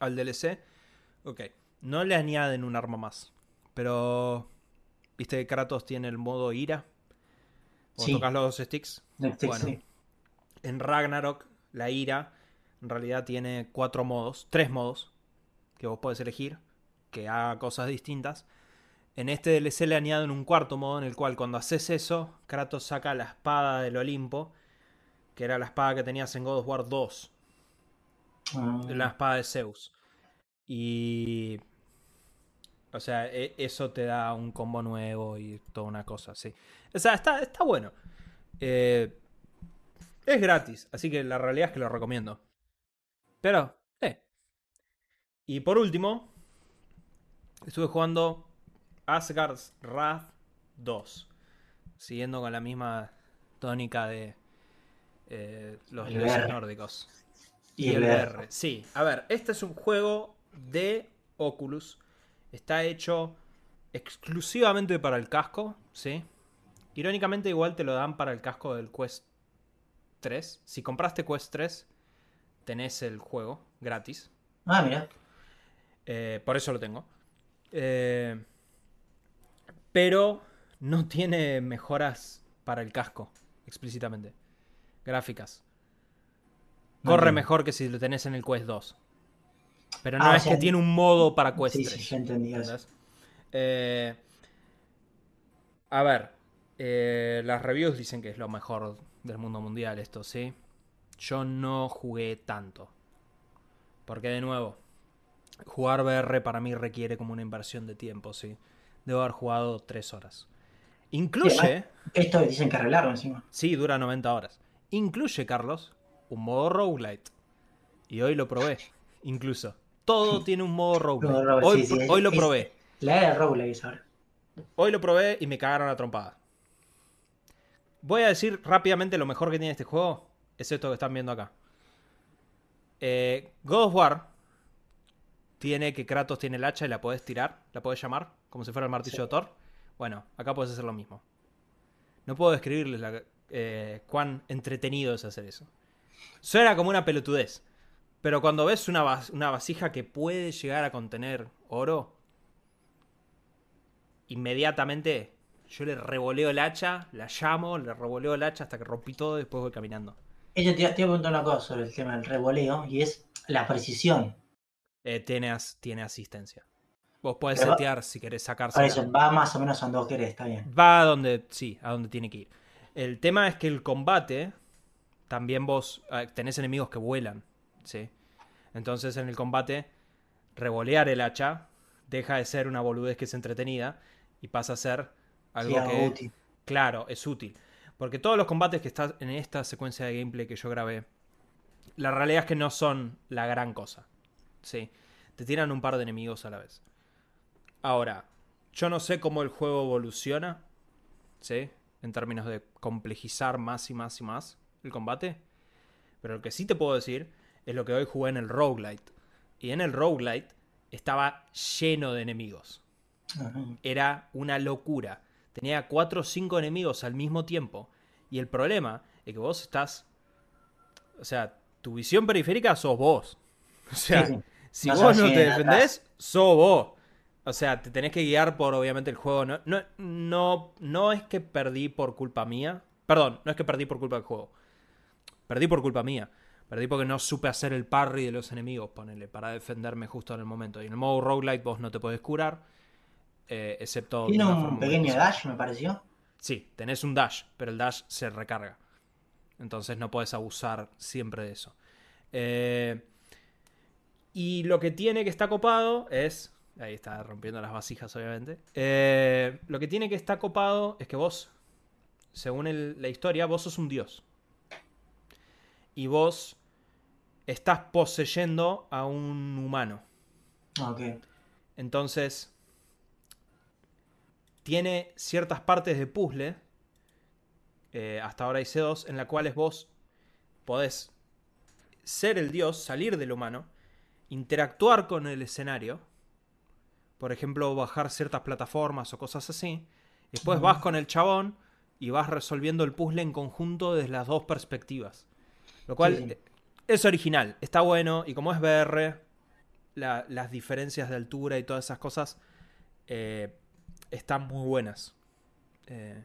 al DLC. Ok, no le añaden un arma más. Pero... ¿Viste que Kratos tiene el modo ira? O Sí. tocas los dos sticks. Este, Bueno. sí. En Ragnarok, la ira en realidad tiene cuatro modos, tres modos que vos podés elegir, que haga cosas distintas. En este DLC le añaden un cuarto modo en el cual cuando haces eso, Kratos saca la espada del Olimpo, que era la espada que tenías en God of War 2, Ah, la espada de Zeus. Y... O sea, e- eso te da un combo nuevo y toda una cosa, sí. O sea, está, está bueno. Eh, es gratis, así que la realidad es que lo recomiendo. Pero, eh. Y por último, estuve jugando Asgard's Wrath 2. Siguiendo con la misma tónica de eh, los dioses nórdicos. Y el VR. VR. Sí, a ver, este es un juego de Oculus. Está hecho exclusivamente para el casco, ¿sí? Irónicamente igual te lo dan para el casco del Quest 3. Si compraste Quest 3, tenés el juego gratis. Ah, mira. Eh, por eso lo tengo. Eh, pero no tiene mejoras para el casco, explícitamente. Gráficas. Corre mejor que si lo tenés en el Quest 2. Pero no Ah, o es sea, que tiene un modo para Quest Sí, 3. sí, ya entendí eso. ¿entendés? Eh, a ver, eh, las reviews dicen que es lo mejor del mundo mundial esto, ¿sí? Yo no jugué tanto. Porque de nuevo, jugar VR para mí requiere como una inversión de tiempo, ¿sí? Debo haber jugado 3 horas. Incluye, Esto dicen que arreglaron encima. sí, dura 90 horas. Incluye, Carlos, un modo roguelite. Y hoy lo probé, incluso. Todo tiene un modo roguelite. Roguelite, Hoy, sí, sí, hoy lo probé. La era de roguelike ahora. Hoy lo probé y me cagaron la trompada. Voy a decir rápidamente lo mejor que tiene este juego. Es esto que están viendo acá. Eh, God of War tiene que Kratos tiene el hacha y la podés tirar, la podés llamar, como si fuera el martillo Sí. de Thor. Bueno, acá podés hacer lo mismo. No puedo describirles la- eh, cuán entretenido es hacer eso. Suena como una pelotudez. Pero cuando ves una, vas- una vasija que puede llegar a contener oro, inmediatamente yo le revoleo el hacha, la llamo, le revoleo el hacha hasta que rompí todo y después voy caminando. Ella te, iba a preguntar una cosa sobre el tema del revoleo y es la precisión. Eh, tiene, as- tiene asistencia. Vos podés Pero va- setear si querés sacarse. Por eso va más o menos a donde vos querés, está bien. Va a donde, sí, a donde tiene que ir. El tema es que el combate, también vos eh, tenés enemigos que vuelan, ¿sí? Entonces en el combate, revolear el hacha deja de ser una boludez que es entretenida y pasa a ser algo Sí, algo que, útil. claro, es útil. Porque todos los combates que están en esta secuencia de gameplay que yo grabé, la realidad es que no son la gran cosa, ¿sí? Te tiran un par de enemigos a la vez. Ahora, yo no sé cómo el juego evoluciona, ¿sí? En términos de complejizar más y más y más el combate. Pero lo que sí te puedo decir es lo que hoy jugué en el roguelite. Y en el roguelite estaba lleno de enemigos. Era una locura. Tenía 4 o 5 enemigos al mismo tiempo. Y el problema es que vos estás... O sea, tu visión periférica sos vos. O sea, Sí, sí. si No vos no te defendés, sos vos. O sea, te tenés que guiar por obviamente el juego. No, no, no, no es que perdí por culpa mía. Perdón, no es que perdí por culpa del juego. Perdí por culpa mía. Perdí porque no supe hacer el parry de los enemigos, ponele, para defenderme justo en el momento. Y en el modo roguelite vos no te podés curar. eh, excepto. Tiene un pequeño dash, me pareció. Sí, tenés un dash, pero el dash se recarga. Entonces no puedes abusar siempre de eso. Eh, Y lo que tiene que está copado es. Ahí está rompiendo las vasijas, obviamente. Eh, lo que tiene que está copado es que vos, según el- la historia, vos sos un dios. Y vos estás poseyendo a un humano. Ok. Entonces, tiene ciertas partes de puzzle, eh, hasta ahora hice dos, en las cuales vos podés ser el dios, salir del humano, interactuar con el escenario, por ejemplo, bajar ciertas plataformas o cosas así, después vas con el chabón y vas resolviendo el puzzle en conjunto desde las dos perspectivas. Lo cual Sí, sí. es original, está bueno, y como es VR, la- las diferencias de altura y todas esas cosas eh, están muy buenas. Eh,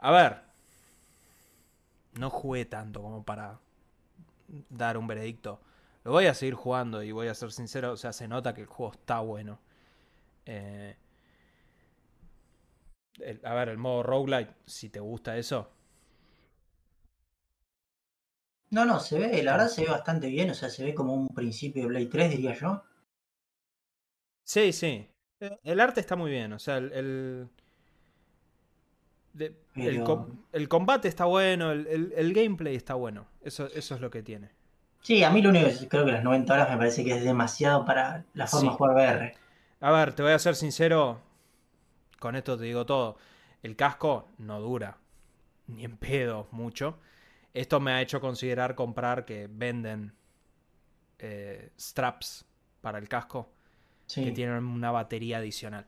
a ver, no jugué tanto como para dar un veredicto. Lo voy a seguir jugando y voy a ser sincero, o sea, se nota que el juego está bueno. Eh, el- a ver, el modo roguelite, si te gusta eso, No, no, se ve, la verdad se ve bastante bien, o sea, se ve como un principio de Blade 3, diría yo. Sí, sí. Eh, El arte está muy bien, o sea, el... el, de- el Pero- com- el combate está bueno, el, el- el gameplay está bueno. Eso, eso es lo que tiene. Sí, a mí lo único que creo que las 90 horas me parece que es demasiado para la forma Sí. de jugar VR. A ver, te voy a ser sincero, con esto te digo todo. El casco no dura, ni en pedo mucho. Esto me ha hecho considerar comprar que venden eh, straps para el casco Sí. que tienen una batería adicional.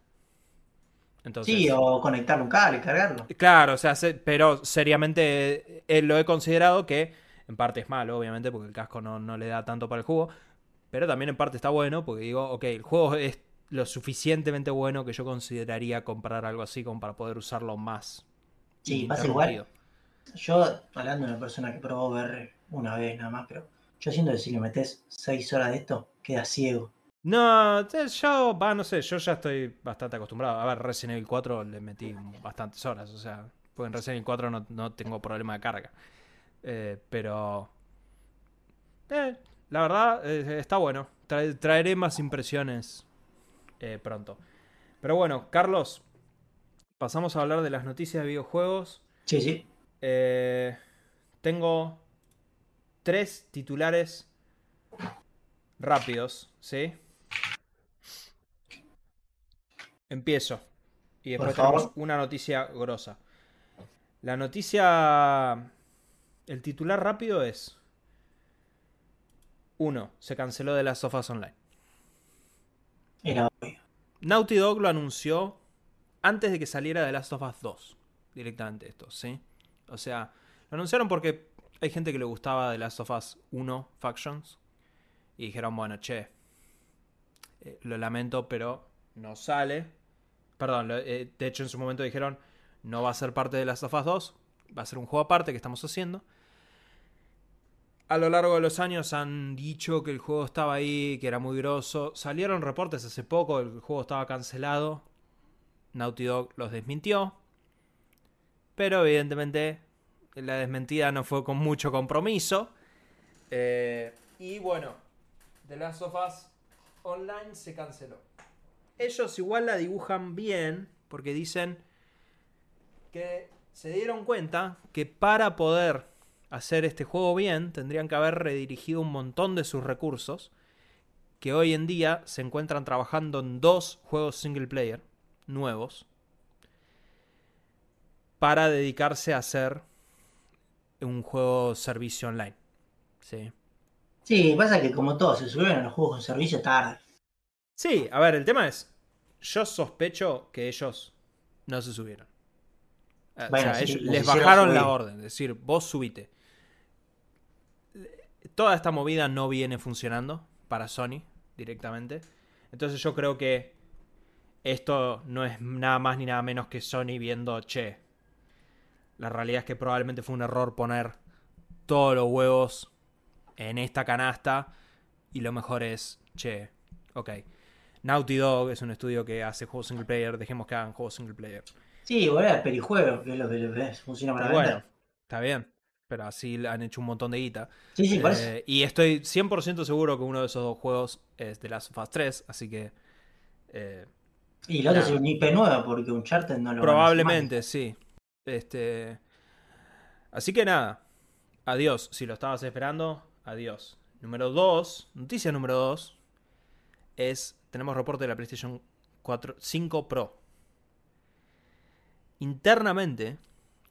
Entonces, Sí, o conectarle un cable, cargarlo. Claro, o sea, se- pero seriamente eh, lo he considerado que en parte es malo, obviamente, porque el casco no, no le da tanto para el juego, pero también en parte está bueno, porque digo, ok, el juego es lo suficientemente bueno que yo consideraría comprar algo así como para poder usarlo más. Sí, pasa igual. Yo, hablando de una persona que probó VR una vez nada más, pero yo siento que si le metes 6 horas de esto, queda ciego. No, yo, va, no sé, yo ya estoy bastante acostumbrado. A ver, Resident Evil 4 le metí bastantes horas, o sea, pues en Resident Evil 4 no, no tengo problema de carga. Eh, pero... eh, la verdad, eh, está bueno. Trae- traeré más impresiones pronto. Pero bueno, Carlos, pasamos a hablar de las noticias de videojuegos. Sí, sí. Eh, tengo tres titulares rápidos, ¿sí? Empiezo. Y después tenemos una noticia grosa. La noticia... El titular rápido es... Uno, se canceló de las sofas online. Era obvio. Naughty Dog lo anunció antes de que saliera de Last of Us 2. Directamente esto, ¿sí? O sea, lo anunciaron porque hay gente que le gustaba de Last of Us 1 Factions. Y dijeron, bueno, che, eh, lo lamento, pero no sale. Perdón, eh, de hecho en su momento dijeron, no va a ser parte de Last of Us 2. Va a ser un juego aparte que estamos haciendo. A lo largo de los años han dicho que el juego estaba ahí, que era muy grosso. Salieron reportes hace poco, el juego estaba cancelado. Naughty Dog los desmintió. Pero evidentemente la desmentida no fue con mucho compromiso. Eh, y bueno, The Last of Us Online se canceló. Ellos igual la dibujan bien porque dicen que se dieron cuenta que para poder hacer este juego bien tendrían que haber redirigido un montón de sus recursos que hoy en día se encuentran trabajando en dos juegos single player nuevos para dedicarse a hacer un juego servicio online. Sí. Sí, pasa que como todos se subieron a los juegos con servicio tarde. Sí, a ver, el tema es, yo sospecho que ellos no se subieron. Bueno, o sea, sí, ellos- los les bajaron la orden, es decir, vos subite. Toda esta movida no viene funcionando para Sony directamente. Entonces yo creo que esto no es nada más ni nada menos que Sony viendo, che, la realidad es que probablemente fue un error poner todos los huevos en esta canasta y lo mejor es, che, ok. Naughty Dog es un estudio que hace juegos single player, dejemos que hagan juegos single player. Sí, volver al perijuego, que es lo que les funciona para vender. bueno, está bien. pero así han hecho un montón de guita. Sí, sí, por eso. Eh, y estoy 100% seguro que uno de esos dos juegos es de Last of Us 3, así que... eh, Y el otro es un IP nueva porque un charter no lo van a hacer Probablemente, sí. Este. Así que nada. Adiós. Si lo estabas esperando, adiós. Número 2. Noticia número 2. Es. Tenemos reporte de la PlayStation 4, 5 Pro. Internamente.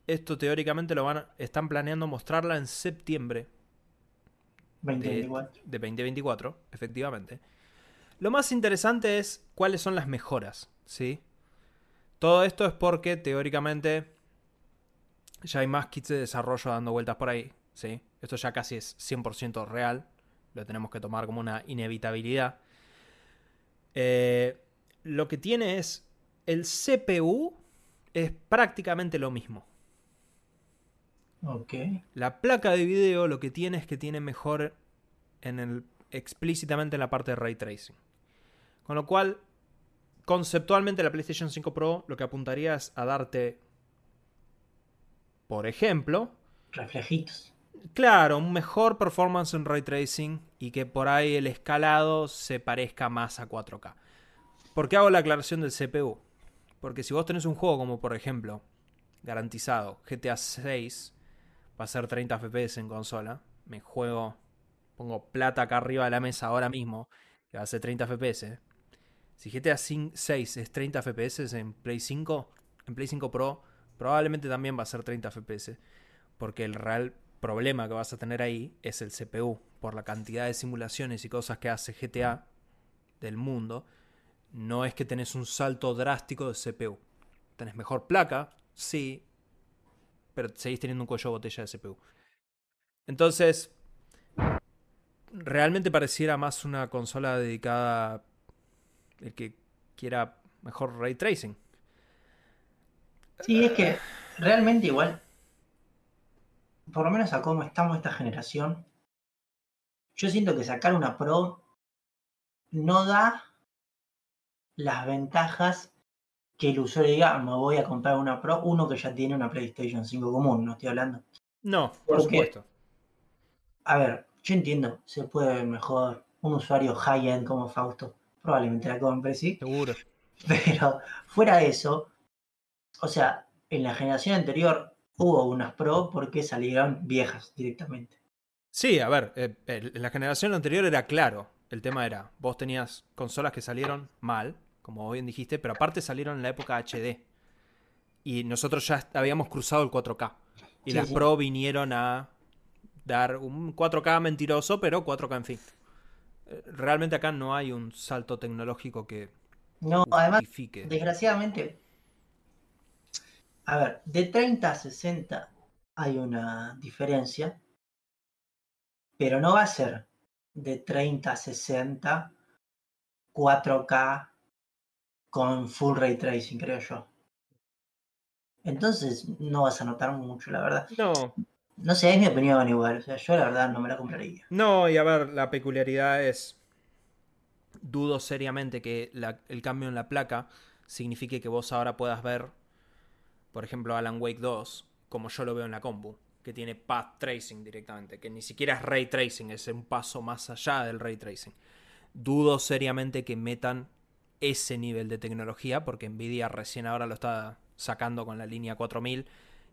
Esto teóricamente lo van a- están planeando mostrarla en septiembre mal. de, 2024. de 2024, efectivamente. Lo más interesante es cuáles son las mejoras, ¿sí? Todo esto es porque teóricamente ya hay más kits de desarrollo dando vueltas por ahí, ¿sí? Esto ya casi es 100% real, lo tenemos que tomar como una inevitabilidad. Eh, lo que tiene es el CPU es prácticamente lo mismo. Ok. La placa de video lo que tiene es que tiene mejor en el explícitamente en la parte de ray tracing. Con lo cual, conceptualmente la PlayStation 5 Pro lo que apuntaría es a darte, por ejemplo, Reflejitos. claro, un mejor performance en ray tracing y que por ahí el escalado se parezca más a 4K. ¿Por qué hago la aclaración del CPU? Porque si vos tenés un juego como por ejemplo, garantizado, GTA 6 va a ser 30 FPS en consola, me juego, pongo plata acá arriba de la mesa ahora mismo, que va a ser 30 FPS. Si GTA 6 es 30 FPS en Play 5, en Play 5 Pro probablemente también va a ser 30 FPS, porque el real problema que vas a tener ahí es el CPU, por la cantidad de simulaciones y cosas que hace GTA del mundo. No es que tenés un salto drástico de CPU. Tenés mejor placa, sí, pero seguís teniendo un cuello de botella de CPU. Entonces, realmente pareciera más una consola dedicada el que quiera mejor ray tracing. Sí, es que realmente igual, por lo menos a cómo estamos esta generación, yo siento que sacar una Pro no da las ventajas que el usuario diga, me voy a comprar una Pro, uno que ya tiene una PlayStation 5 común, no estoy hablando. No, por supuesto. A ver, yo entiendo, se puede ver mejor un usuario high-end como Fausto, probablemente la compre, sí, Seguro. Pero fuera de eso, o sea, en la generación anterior hubo unas Pro porque salieron viejas directamente. Sí, a ver, eh, en la generación anterior era claro. El tema era, vos tenías consolas que salieron mal, como bien dijiste, pero aparte salieron en la época HD. Y nosotros ya habíamos cruzado el 4K. Y Sí, las sí. Pro vinieron a dar un 4K mentiroso, pero 4K en fin. Eh, Realmente acá no hay un salto tecnológico que No, además, justifique. desgraciadamente, a ver, de 30 a 60 hay una diferencia, pero no va a ser de 30 a 60 4K con full ray tracing, creo yo. Entonces no vas a notar mucho, la verdad. No, No sé, es mi opinión igual. O sea, yo la verdad no me la compraría. No, y a ver, la peculiaridad es. Dudo seriamente que la- el cambio en la placa signifique que vos ahora puedas ver, por ejemplo, Alan Wake 2, como yo lo veo en la compu, que tiene path tracing directamente, que ni siquiera es ray tracing, es un paso más allá del ray tracing. Dudo seriamente que metan ese nivel de tecnología, porque Nvidia recién ahora lo está sacando con la línea 4000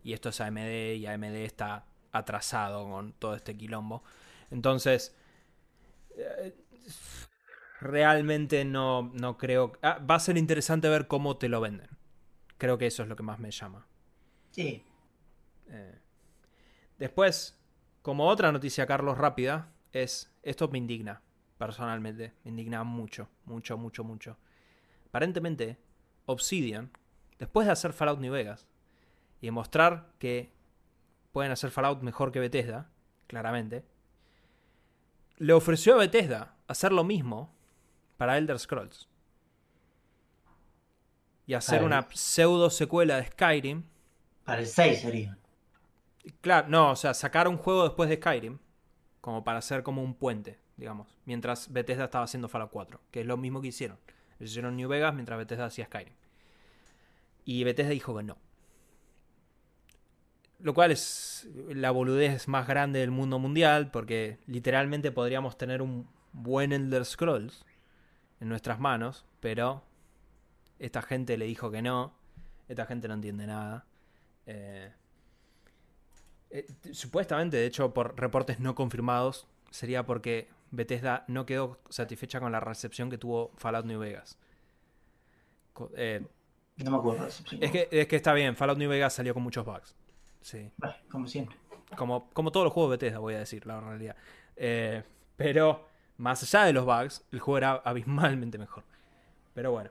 y esto es AMD y AMD está atrasado con todo este quilombo. Entonces, eh, realmente no, no creo... ah, va a ser interesante ver cómo te lo venden. Creo que eso es lo que más me llama. Sí. Eh, Después, como otra noticia, Carlos, rápida, es... Esto me indigna, personalmente. Me indigna mucho, mucho, mucho, mucho. Aparentemente, Obsidian, después de hacer Fallout New Vegas y demostrar que pueden hacer Fallout mejor que Bethesda, claramente, le ofreció a Bethesda hacer lo mismo para Elder Scrolls. Y hacer una pseudo secuela de Skyrim Para el 6 sería. Claro, no, o sea, sacar un juego después de Skyrim, como para hacer como un puente, digamos, mientras Bethesda estaba haciendo Fallout 4, que es lo mismo que hicieron. Hicieron New Vegas mientras Bethesda hacía Skyrim. Y Bethesda dijo que no. lo cual es la boludez más grande del mundo mundial, porque literalmente podríamos tener un buen Elder Scrolls en nuestras manos, pero esta gente le dijo que no, esta gente no entiende nada. Eh, eh, supuestamente, de hecho, por reportes no confirmados, sería porque Bethesda no quedó satisfecha con la recepción que tuvo Fallout New Vegas. Eh, no me acuerdo. Es que, es que está bien, Fallout New Vegas salió con muchos bugs. Sí. como siempre. Como, como todos los juegos de Bethesda, voy a decir, la realidad. Pero, más allá de los bugs, el juego era abismalmente mejor. Pero bueno.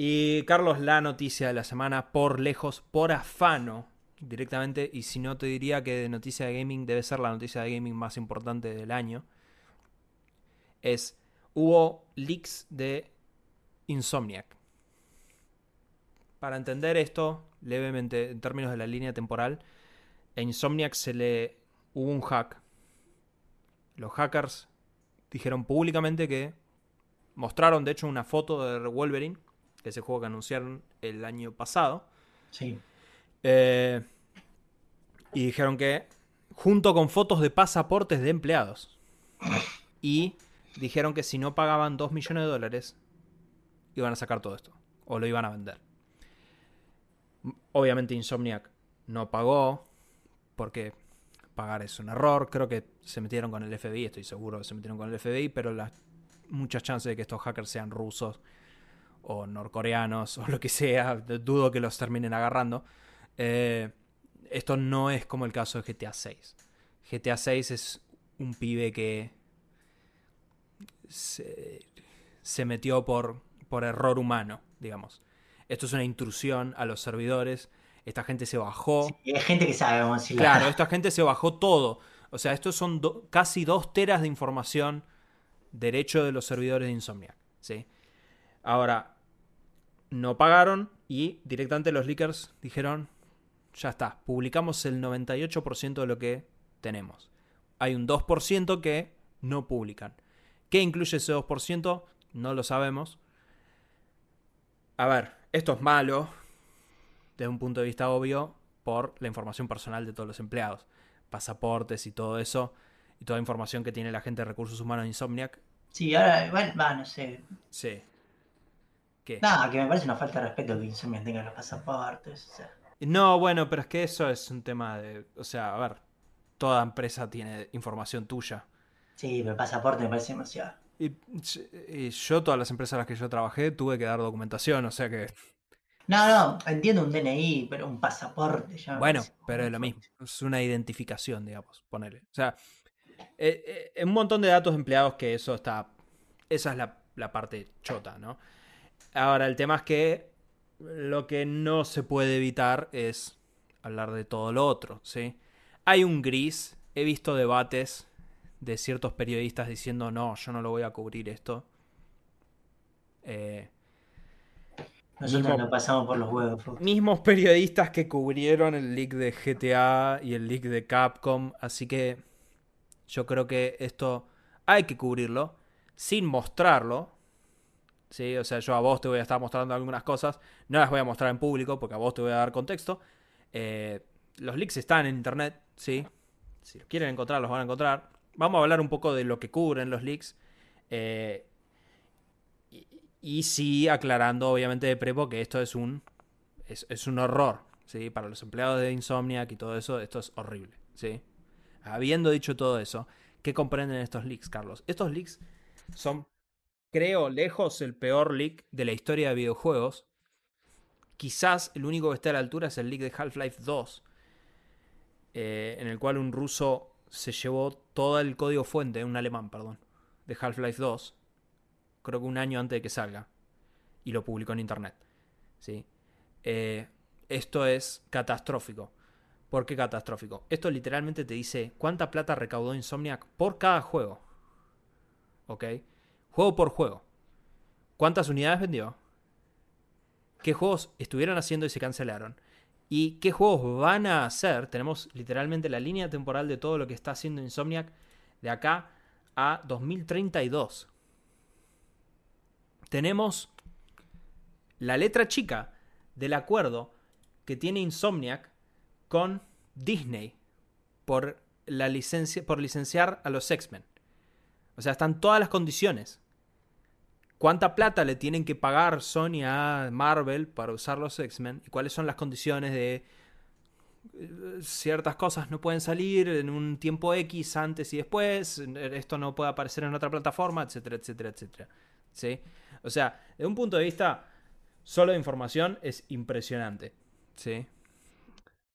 Y Carlos, la noticia de la semana, por lejos, por afano, directamente. Y si no, te diría que de noticia de gaming debe ser la noticia de gaming más importante del año. Es, hubo leaks de Insomniac. Para entender esto, levemente, en términos de la línea temporal, a Insomniac se le hubo un hack. Los hackers dijeron públicamente que mostraron, de hecho, una foto de Wolverine, que es el juego que anunciaron el año pasado. Sí. Eh, y dijeron que, junto con fotos de pasaportes de empleados, y dijeron que si no pagaban 2 millones de dólares, iban a sacar todo esto, o lo iban a vender. Obviamente Insomniac no pagó, porque pagar es un error. Creo que se metieron con el FBI, estoy seguro que se metieron con el FBI, pero las muchas chances de que estos hackers sean rusos o norcoreanos o lo que sea, dudo que los terminen agarrando. Eh, esto no es como el caso de GTA 6. GTA 6 es un pibe que se, se metió por, por error humano, digamos. Esto es una intrusión a los servidores. Esta gente se bajó. Sí, hay gente que sabe, vamos a decirlo. Claro, esta gente se bajó todo. O sea, estos son casi dos teras de información derecho de los servidores de Insomniac. ¿sí? Ahora, no pagaron y directamente los leakers dijeron, ya está, publicamos el 98% de lo que tenemos. Hay un 2% que no publican. ¿Qué incluye ese 2%? No lo sabemos. A ver, esto es malo, desde un punto de vista obvio, por la información personal de todos los empleados. Pasaportes y todo eso, y toda la información que tiene la gente de recursos humanos de Insomniac. Sí, ahora, igual, va, no sé. Sí. ¿Qué? Nada, que me parece una falta de respeto que Insomniac tenga los pasaportes. No, bueno, pero es que eso es un tema de. O sea, a ver, toda empresa tiene información tuya. Sí, pero el pasaporte me parece demasiado. Y, yo, todas las empresas a las que yo trabajé, tuve que dar documentación, o sea que. No, no, entiendo un DNI, pero un pasaporte ya. Bueno, pero es lo mismo. Es una identificación, digamos, ponerle. O sea, eh, eh, un montón de datos empleados que eso está. Esa es la, la parte chota, ¿no? Ahora, el tema es que lo que no se puede evitar es hablar de todo lo otro, ¿sí? Hay un gris. He visto debates de ciertos periodistas diciendo, no, yo no lo voy a cubrir esto. Eh, Nosotros no pasamos por los huevos. Mismos periodistas que cubrieron el leak de GTA y el leak de Capcom. Así que yo creo que esto hay que cubrirlo sin mostrarlo. ¿Sí? O sea, yo a vos te voy a estar mostrando algunas cosas. No las voy a mostrar en público porque a vos te voy a dar contexto. Eh, los leaks están en internet, ¿sí? Si los quieren encontrar, los van a encontrar vamos a hablar un poco de lo que cubren los leaks. Eh, y, sí, aclarando obviamente de Prepo que esto es un, es, un horror. ¿sí? Para los empleados de Insomniac y todo eso, esto es horrible. ¿sí? Habiendo dicho todo eso, ¿qué comprenden estos leaks, Carlos? Estos leaks son, creo, lejos el peor leak de la historia de videojuegos. Quizás el único que esté a la altura es el leak de Half-Life 2, eh, en el cual un ruso se llevó todo el código fuente, un alemán, perdón, de Half-Life 2, creo que un año antes de que salga, y lo publicó en internet. ¿sí? Eh, esto es catastrófico. ¿Por qué catastrófico? Esto literalmente te dice cuánta plata recaudó Insomniac por cada juego. ¿Ok? Juego por juego. ¿Cuántas unidades vendió? ¿Qué juegos estuvieron haciendo y se cancelaron? ¿Y qué juegos van a hacer? Tenemos literalmente la línea temporal de todo lo que está haciendo Insomniac de acá a 2032. Tenemos la letra chica del acuerdo que tiene Insomniac con Disney por la licencia por licenciar a los X-Men. O sea, están todas las condiciones. ¿Cuánta plata le tienen que pagar Sony a Marvel para usar los X-Men? ¿Y cuáles son las condiciones de eh, ciertas cosas no pueden salir en un tiempo X antes y después, esto no puede aparecer en otra plataforma, etcétera, etcétera, etcétera. ¿Sí? O sea, de un punto de vista solo de información es impresionante. ¿Sí?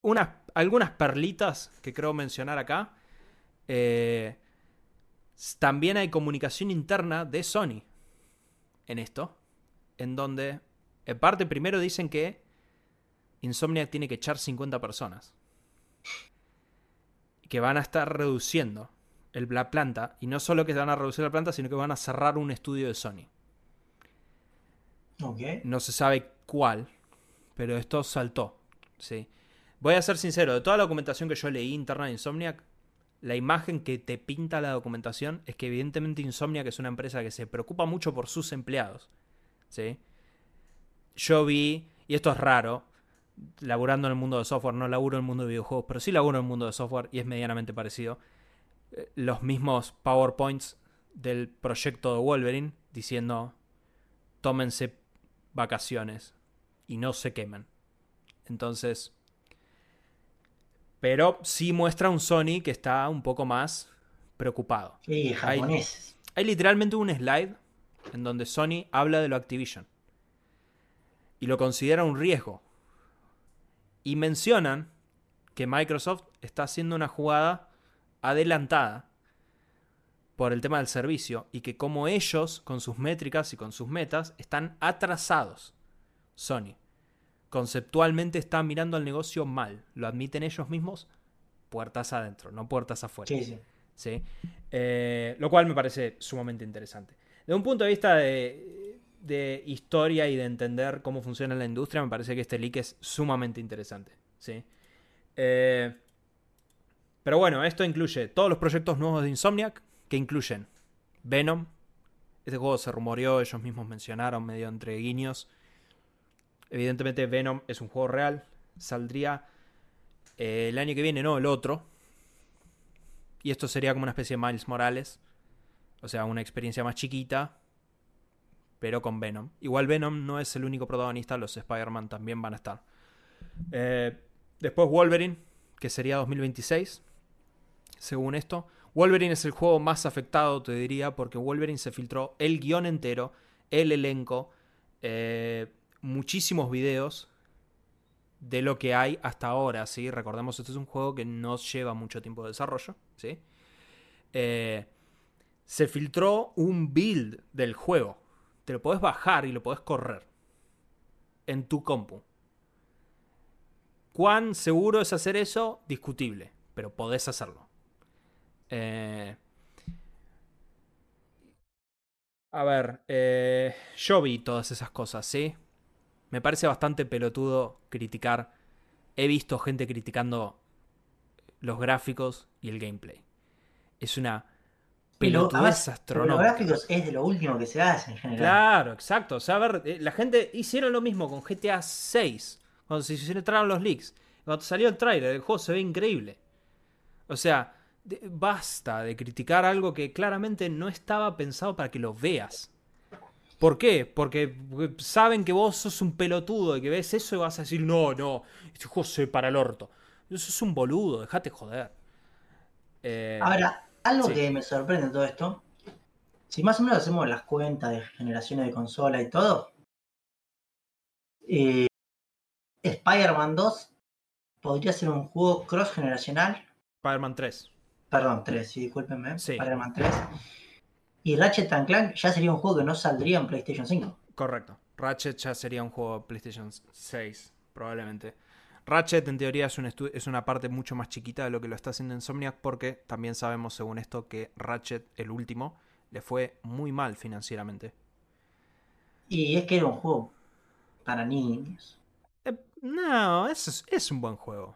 Unas, algunas perlitas que creo mencionar acá. Eh, también hay comunicación interna de Sony en esto, en donde, en parte, primero dicen que Insomniac tiene que echar 50 personas. Que van a estar reduciendo el, la planta. Y no solo que van a reducir la planta, sino que van a cerrar un estudio de Sony. No se sabe cuál, pero esto saltó. ¿sí? Voy a ser sincero, de toda la documentación que yo leí interna de Insomniac, la imagen que te pinta la documentación es que evidentemente Insomniac es una empresa que se preocupa mucho por sus empleados. ¿sí? Yo vi, y esto es raro, laburando en el mundo de software, no laburo en el mundo de videojuegos, pero sí laburo en el mundo de software y es medianamente parecido. Eh, los mismos PowerPoints del proyecto de Wolverine diciendo tómense vacaciones y no se quemen. Entonces, pero sí muestra un Sony que está un poco más preocupado. Sí, japoneses. Hay, hay literalmente un slide en donde Sony habla de lo Activision y lo considera un riesgo y mencionan que Microsoft está haciendo una jugada adelantada por el tema del servicio y que como ellos, con sus métricas y con sus metas, están atrasados. Sony. Conceptualmente está mirando al negocio mal. Lo admiten ellos mismos, puertas adentro, no puertas afuera. Sí, sí. Eh, lo cual me parece sumamente interesante. De un punto de vista de, de historia y de entender cómo funciona la industria, me parece que este leak es sumamente interesante. ¿sí? Eh, pero bueno, esto incluye todos los proyectos nuevos de Insomniac, que incluyen Venom. Este juego se rumoreó, ellos mismos mencionaron medio entre guiños. Evidentemente Venom es un juego real. Saldría eh, el año que viene, no, el otro. Y esto sería como una especie de Miles Morales. O sea, una experiencia más chiquita, pero con Venom. Igual Venom no es el único protagonista, los Spider-Man también van a estar. Eh, después Wolverine, que sería 2026, según esto. Wolverine es el juego más afectado, te diría, porque Wolverine se filtró el guion entero, el elenco, eh, muchísimos videos de lo que hay hasta ahora, ¿sí? Recordemos, esto es un juego que no lleva mucho tiempo de desarrollo, ¿sí? Eh, se filtró un build del juego, te lo podés bajar y lo podés correr en tu compu. ¿Cuán seguro es hacer eso? Discutible, pero podés hacerlo. Eh, a ver, eh, yo vi todas esas cosas, ¿sí? Me parece bastante pelotudo criticar. He visto gente criticando los gráficos y el gameplay. Es una pelotudez astronómica. Los gráficos es de lo último que se hace en general. Claro, exacto. O sea, a ver, eh, la gente hicieron lo mismo con GTA 6. Cuando se hicieron los leaks. Cuando salió el trailer, el juego se ve increíble. O sea, basta de criticar algo que claramente no estaba pensado para que lo veas. ¿Por qué? Porque saben que vos sos un pelotudo y que ves eso y vas a decir, no, no, este juego se para el orto. Eso es un boludo, dejate joder. Eh, Ahora, algo que me sorprende todo esto, si más o menos hacemos las cuentas de generaciones de consola y todo, eh, Spider-Man 2 podría ser un juego cross-generacional. Spider-Man 3. Perdón, 3, sí, discúlpenme. Spider-Man 3. Y Ratchet Clank ya sería un juego que no saldría en PlayStation 5. Correcto. Ratchet ya sería un juego de PlayStation 6, probablemente. Ratchet en teoría es, un es una parte mucho más chiquita de lo que lo está haciendo Insomniac porque también sabemos según esto que Ratchet, el último, le fue muy mal financieramente. Y es que era un juego para niños. Eh, no, es, es un buen juego.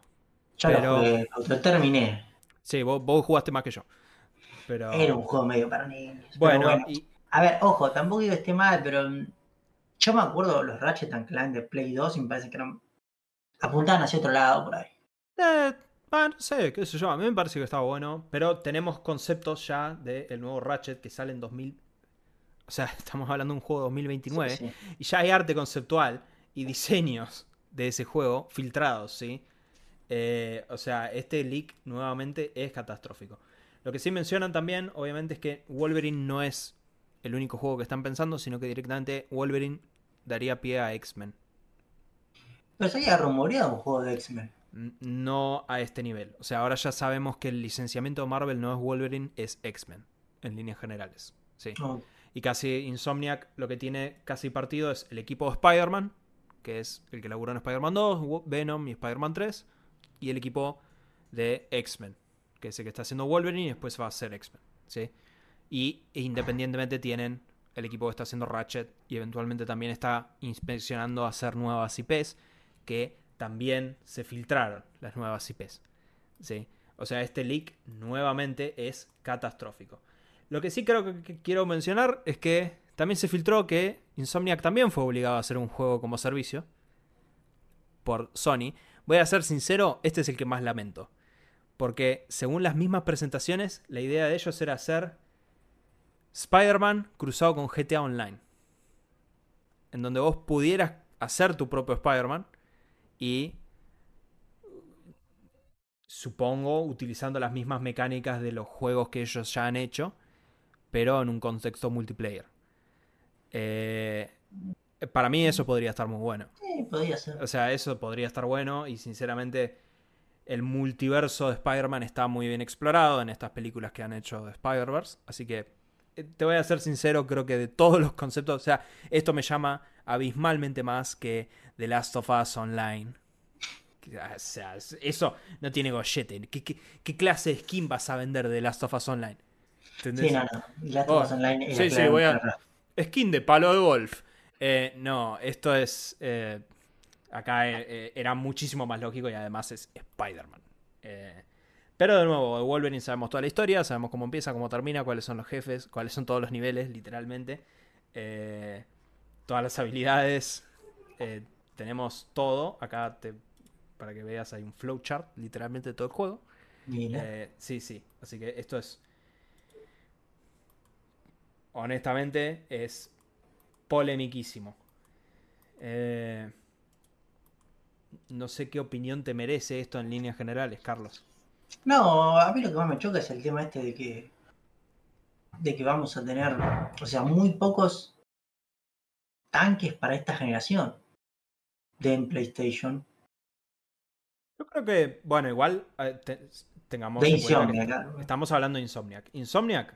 Ya pero... lo, terminé. Sí, vos, jugaste más que yo. Pero... Era un juego medio para niños. Bueno, a ver, ojo, tampoco digo esté mal, pero mm, yo me acuerdo los Ratchet Clank de Play 2 y me parece que eran apuntaban hacia otro lado por ahí. Eh, Ah, no sé, qué sé yo. A mí me parece que estaba bueno. Pero tenemos conceptos ya del nuevo Ratchet que sale en 2000. O sea, estamos hablando de un juego de 2029. Sí, sí. Y ya hay arte conceptual y diseños de ese juego filtrados, ¿sí? Eh, o sea, este leak nuevamente es catastrófico. Lo que sí mencionan también, obviamente, es que Wolverine no es el único juego que están pensando, sino que directamente Wolverine daría pie a X-Men. Pero se había rumoreado un juego de X-Men. No a este nivel. O sea, ahora ya sabemos que el licenciamiento de Marvel no es Wolverine, es X-Men, en líneas generales. Sí. Oh, Y casi Insomniac lo que tiene casi partido es el equipo de Spider-Man, que es el que laburó en Spider-Man 2, Wo- Venom y Spider-Man 3, y el equipo de X-Men, que es el que está haciendo Wolverine y después va a ser X-Men. ¿sí? Y independientemente tienen el equipo que está haciendo Ratchet y eventualmente también está inspeccionando hacer nuevas IPs, que también se filtraron las nuevas IPs. ¿sí? O sea, este leak nuevamente es catastrófico. Lo que sí creo que quiero mencionar es que también se filtró que Insomniac también fue obligado a hacer un juego como servicio por Sony. Voy a ser sincero, este es el que más lamento. Porque según las mismas presentaciones, la idea de ellos era hacer Spider-Man cruzado con GTA Online. En donde vos pudieras hacer tu propio Spider-Man y supongo utilizando las mismas mecánicas de los juegos que ellos ya han hecho, pero en un contexto multiplayer. Eh, para mí eso podría estar muy bueno. sí, podría ser. O sea, eso podría estar bueno y sinceramente el multiverso de Spider-Man está muy bien explorado en estas películas que han hecho de Spider-Verse. Así que eh, te voy a ser sincero, creo que de todos los conceptos, o sea, esto me llama abismalmente más que The Last of Us Online. Que, O sea, es- eso no tiene gollete. ¿Qué, qué, qué clase de skin vas a vender de The Last of Us Online? ¿Entendés? Sí, no, no. Last Oh, of Us Online era sí, sí, voy a-. Skin de palo de golf. Eh, no, esto es. eh, acá eh, eh, era muchísimo más lógico y además es Spider-Man. Eh, pero de nuevo, de Wolverine sabemos toda la historia, sabemos cómo empieza, cómo termina, cuáles son los jefes, cuáles son todos los niveles, literalmente. Eh, todas las habilidades. tenemos todo. Acá te, para que veas hay un flowchart, literalmente de todo el juego. Sí, sí. Así que esto es. Honestamente, es polemiquísimo. Eh, no sé qué opinión te merece esto en líneas generales, Carlos. No, a mí lo que más me choca es el tema este de que de que vamos a tener, o sea, muy pocos tanques para esta generación de en PlayStation. Yo creo que, bueno, igual eh, te- tengamos De que Insomniac, estamos hablando de Insomniac. Insomniac,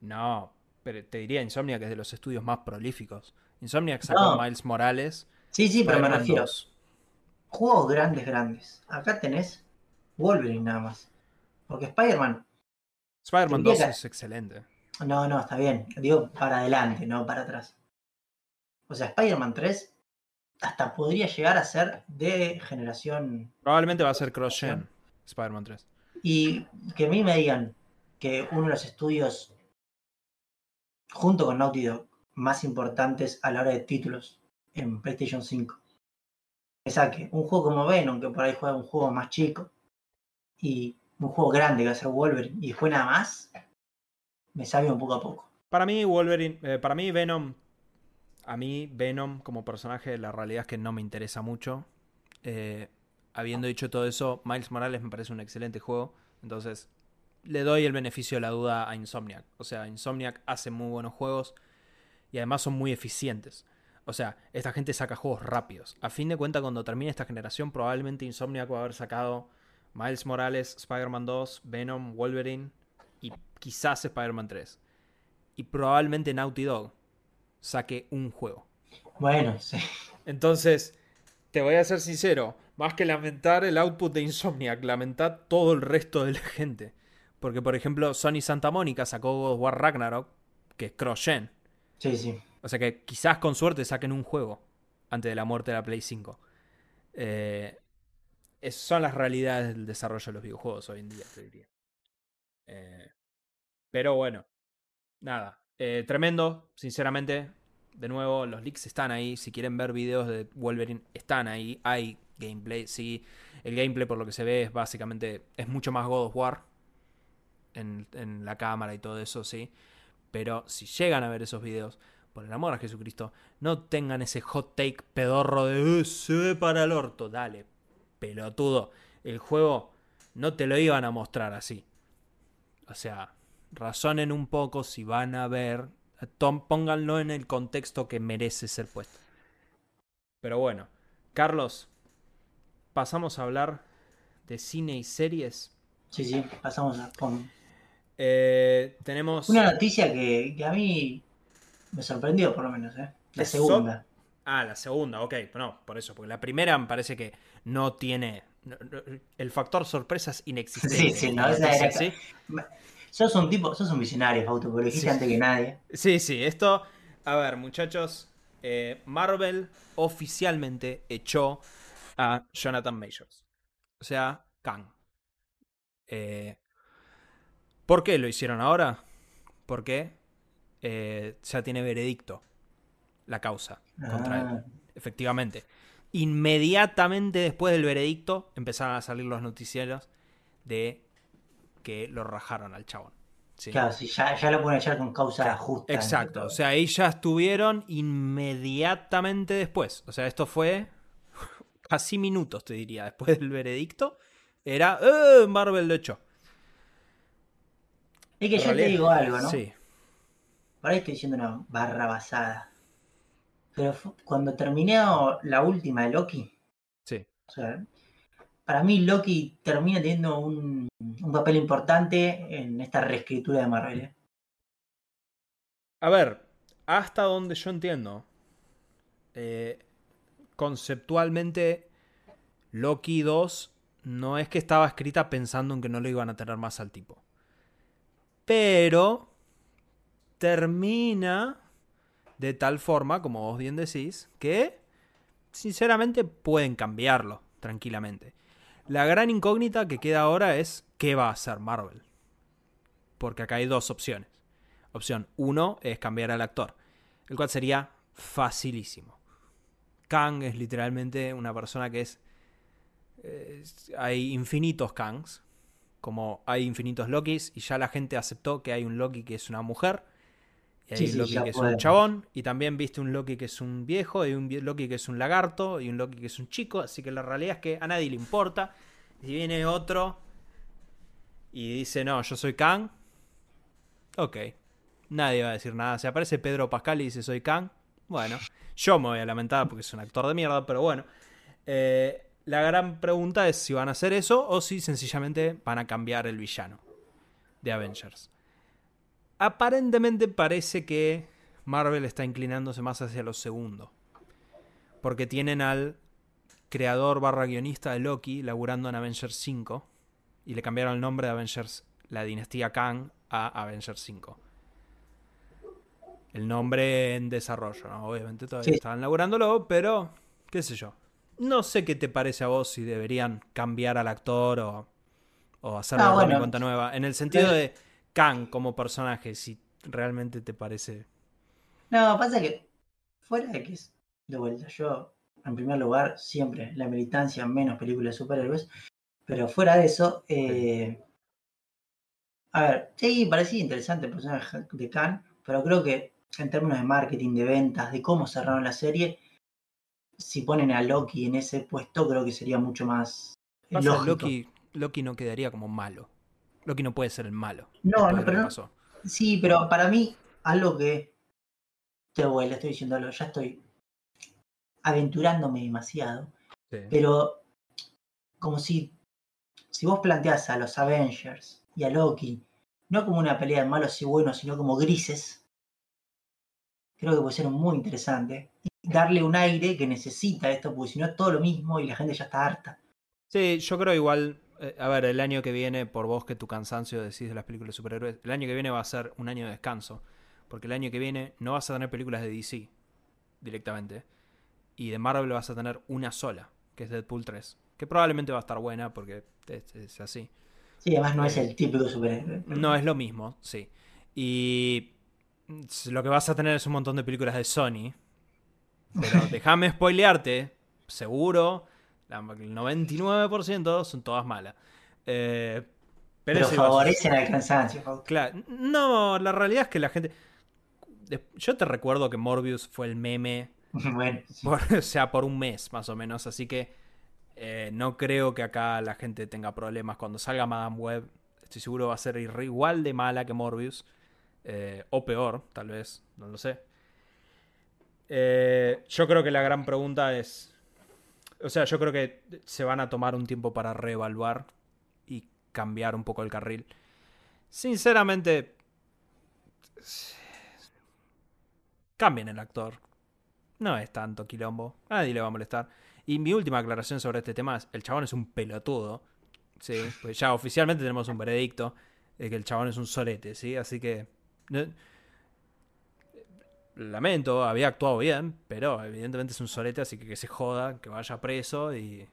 no, pero te diría Insomniac es de los estudios más prolíficos. Insomniac sacó No. Miles Morales. Sí, sí, pero me refiero 2. Juegos grandes, grandes. Acá tenés Wolverine nada más. Porque Spider-Man, Spider-Man Tendría 2 que- es excelente. no, no, está bien. Digo para adelante, no para atrás. O sea, Spider-Man 3 hasta podría llegar a ser de generación Probablemente va a ser cross-gen Spider-Man 3. Y que a mí me digan que uno de los estudios, junto con Naughty Dog, más importantes a la hora de títulos en PlayStation 5, que un juego como Venom, que por ahí juega un juego más chico, y un juego grande que ser Wolverine, y después nada más, me sabe un poco a poco. Para mí, Wolverine, eh, para mí, Venom, a mí, Venom como personaje, la realidad es que no me interesa mucho. Eh, habiendo dicho todo eso, Miles Morales me parece un excelente juego. Entonces, le doy el beneficio de la duda a Insomniac. O sea, Insomniac hace muy buenos juegos y además son muy eficientes. O sea, esta gente saca juegos rápidos. A fin de cuentas, cuando termine esta generación, probablemente Insomniac va a haber sacado Miles Morales, Spider-Man 2, Venom, Wolverine y quizás Spider-Man 3. Y probablemente Naughty Dog saque un juego. Bueno, sí. Entonces, te voy a ser sincero, más que lamentar el output de Insomniac, lamentar todo el resto de la gente. Porque, por ejemplo, Sony Santa Mónica sacó God of War Ragnarok, que es cross-gen. Sí, sí. O sea que quizás con suerte saquen un juego antes de la muerte de la Play 5. Eh, son las realidades del desarrollo de los videojuegos hoy en día, te diría. Eh, pero bueno, nada. Eh, tremendo, sinceramente. De nuevo, los leaks están ahí. Si quieren ver videos de Wolverine, están ahí. Hay gameplay. Sí, el gameplay por lo que se ve es básicamente, es mucho más God of War en la cámara y todo eso, sí. Pero si llegan a ver esos videos, por el amor a Jesucristo, no tengan ese hot take pedorro de "Eh, se ve para el orto. Dale, pelotudo. El juego no te lo iban a mostrar así. O sea, razonen un poco si van a ver. tom- Pónganlo en el contexto que merece ser puesto. Pero bueno, Carlos, pasamos a hablar de cine y series. Sí, sí, pasamos a, con Eh, tenemos. una noticia que, que a mí me sorprendió, por lo menos, ¿eh? La segunda. Ah, la segunda, ok. No, por eso, porque la primera me parece que no tiene. el factor sorpresa es inexistente. Sí, sí, no, esa era- ¿sí? Sos un tipo, sos un visionario, Fausto, porque lo dijiste Sí. antes que nadie. Sí, sí, esto. A ver, muchachos. eh, Marvel oficialmente echó a Jonathan Majors. O sea, Kang. Eh, ¿Por qué lo hicieron ahora? Porque eh, ya tiene veredicto la causa contra él. Ah, Efectivamente. Inmediatamente después del veredicto empezaron a salir los noticieros de que lo rajaron al chabón. ¿sí? Claro, sí, ya, ya lo pueden echar con causa Claro, justa. Exacto, o sea, ahí ya estuvieron inmediatamente después. O sea, esto fue casi minutos, te diría, después del veredicto. Era, ¡eh! Marvel lo echó. Es que yo te digo algo, ¿no? Sí, Por ahí estoy diciendo una barra basada. Pero cuando terminé la última de Loki, sí. o sea, para mí Loki termina teniendo un, un papel importante en esta reescritura de Marvel. ¿eh? A ver, hasta donde yo entiendo, eh, conceptualmente, Loki 2 no es que estaba escrita pensando en que no lo iban a tener más al tipo. Pero termina de tal forma, como vos bien decís, que sinceramente pueden cambiarlo tranquilamente. La gran incógnita que queda ahora es qué va a hacer Marvel. Porque acá hay dos opciones. Opción 1 es cambiar al actor, el cual sería facilísimo. Kang es literalmente una persona que es... es- hay infinitos Kangs, como hay infinitos Lokis, y ya la gente aceptó que hay un Loki que es una mujer, y hay Sí, un Loki que es un chabón, y también viste un Loki que es un viejo, y un Loki que es un lagarto, y un Loki que es un chico, así que la realidad es que a nadie le importa. Si viene otro y dice, no, yo soy Kang, ok, nadie va a decir nada. Si aparece Pedro Pascal y dice, soy Kang, bueno, yo me voy a lamentar porque es un actor de mierda, pero bueno. Eh, la gran pregunta es si van a hacer eso o si sencillamente van a cambiar el villano de Avengers. Aparentemente parece que Marvel está inclinándose más hacia lo segundo. Porque tienen al creador barra guionista de Loki laburando en Avengers 5. Y le cambiaron el nombre de Avengers, la dinastía Kang, a Avengers 5. El nombre en desarrollo, ¿no? Obviamente todavía Sí. estaban laburándolo, pero qué sé yo. No sé qué te parece a vos si deberían cambiar al actor o, o hacerlo Ah, bueno. cuenta nueva. En el sentido Eh. de Kang como personaje, si realmente te parece. No, pasa que fuera de que es de vuelta, yo en primer lugar siempre la militancia menos películas de superhéroes, pero fuera de eso, eh, a ver, sí, parecía interesante el personaje de Khan, pero creo que en términos de marketing, de ventas, de cómo cerraron la serie, si ponen a Loki en ese puesto, creo que sería mucho más Pasa, lógico. Loki, Loki no quedaría como malo. Loki no puede ser el malo. No, no, pero pasó. Sí, pero para mí, algo que. Te voy, le estoy diciendo algo, ya estoy aventurándome demasiado. Sí. Pero, como si. Si vos planteás a los Avengers y a Loki, no como una pelea de malos y buenos, sino como grises, creo que puede ser muy interesante. Y darle un aire que necesita esto, porque si no es todo lo mismo y la gente ya está harta. Sí, yo creo igual. Eh, a ver, el año que viene, por vos que tu cansancio decís de las películas de superhéroes, el año que viene va a ser un año de descanso. Porque el año que viene no vas a tener películas de DC directamente. Y de Marvel vas a tener una sola, que es Deadpool 3. Que probablemente va a estar buena porque es, es así. Sí, además no es el típico superhéroe. No es lo mismo, sí. Y lo que vas a tener es un montón de películas de Sony. Pero déjame spoilearte, seguro, el 99% son todas malas. Eh, pero, favorecen al cansancio. Claro, no, la realidad es que la gente... Yo te recuerdo que Morbius fue el meme. bueno, o sea, por un mes más o menos. Así que eh, no creo que acá la gente tenga problemas. Cuando salga Madame Web, estoy seguro va a ser igual de mala que Morbius. Eh, o peor, tal vez, no lo sé. Eh, yo creo que la gran pregunta es. O sea, yo creo que se van a tomar un tiempo para reevaluar y cambiar un poco el carril. Sinceramente. Cambien el actor. No es tanto quilombo. A nadie le va a molestar. Y mi última aclaración sobre este tema es: el chabón es un pelotudo. Sí, pues ya oficialmente tenemos un veredicto de que el chabón es un solete, ¿sí? Así que lamento, había actuado bien, pero evidentemente es un solete, así que que se joda, que vaya preso y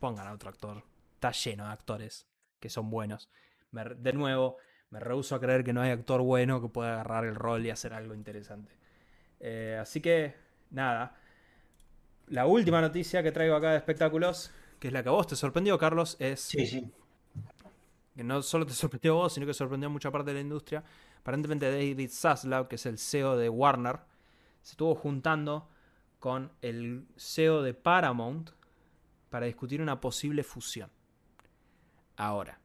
pongan a otro actor. Está lleno de actores que son buenos. de nuevo, me rehuso a creer que no hay actor bueno que pueda agarrar el rol y hacer algo interesante. Eh, así que, nada. La última noticia que traigo acá de espectáculos, que es la que a vos te sorprendió, Carlos, es. Sí, sí. Que no solo te sorprendió a vos, sino que sorprendió a mucha parte de la industria Aparentemente David Zaslav, que es el CEO de Warner, se estuvo juntando con el CEO de Paramount para discutir una posible fusión. Ahora,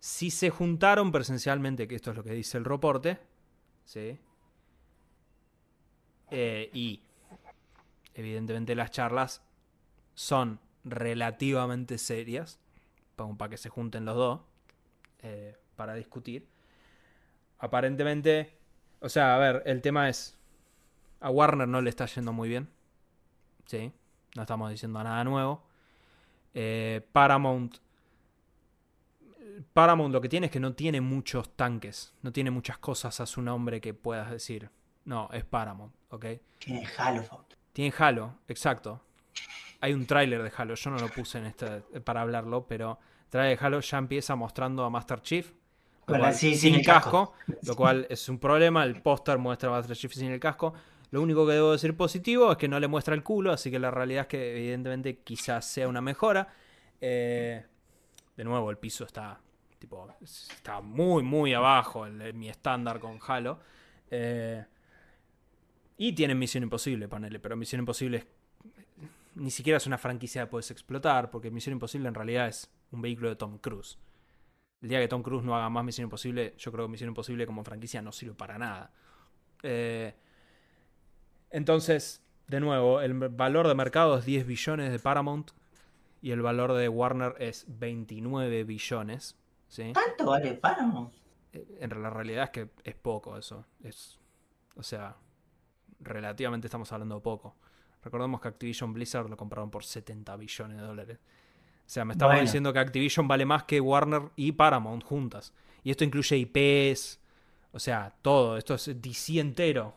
si se juntaron presencialmente, que esto es lo que dice el reporte, ¿sí? Eh, y evidentemente las charlas son relativamente serias, para que se junten los dos. Eh, para discutir. Aparentemente, o sea, a ver, el tema es, a Warner no le está yendo muy bien. Sí, no estamos diciendo nada nuevo. Eh, Paramount. Paramount lo que tiene es que no tiene muchos tanques, no tiene muchas cosas a su nombre que puedas decir. No, es Paramount, ¿ok? Tiene Halo. Tiene Halo, exacto. Hay un tráiler de Halo, yo no lo puse en este para hablarlo, pero el tráiler de Halo ya empieza mostrando a Master Chief sin, el casco, lo cual es un problema. El póster muestra a Master Chief sin el casco. Lo único que debo decir positivo es que no le muestra el culo, así que la realidad es que evidentemente quizás sea una mejora. Eh, de nuevo, el piso está tipo está muy muy abajo en mi estándar con Halo. Eh, y tienen Misión Imposible, panele, pero Misión Imposible ni siquiera es una franquicia que puedes explotar, porque Misión Imposible en realidad es un vehículo de Tom Cruise. El día que Tom Cruise no haga más Misión Imposible, yo creo que Misión Imposible como franquicia no sirve para nada. Eh, entonces, de nuevo, el valor de mercado es 10 billones de Paramount y el valor de Warner es 29 billones. ¿sí? ¿Cuánto vale Paramount? Eh, en la realidad es que es poco eso. Es, o sea, relativamente estamos hablando de poco. Recordemos que Activision Blizzard lo compraron por 70 billones de dólares. O sea, me estaba diciendo que Activision vale más que Warner y Paramount juntas. Y esto incluye IPs, o sea, todo. Esto es DC entero.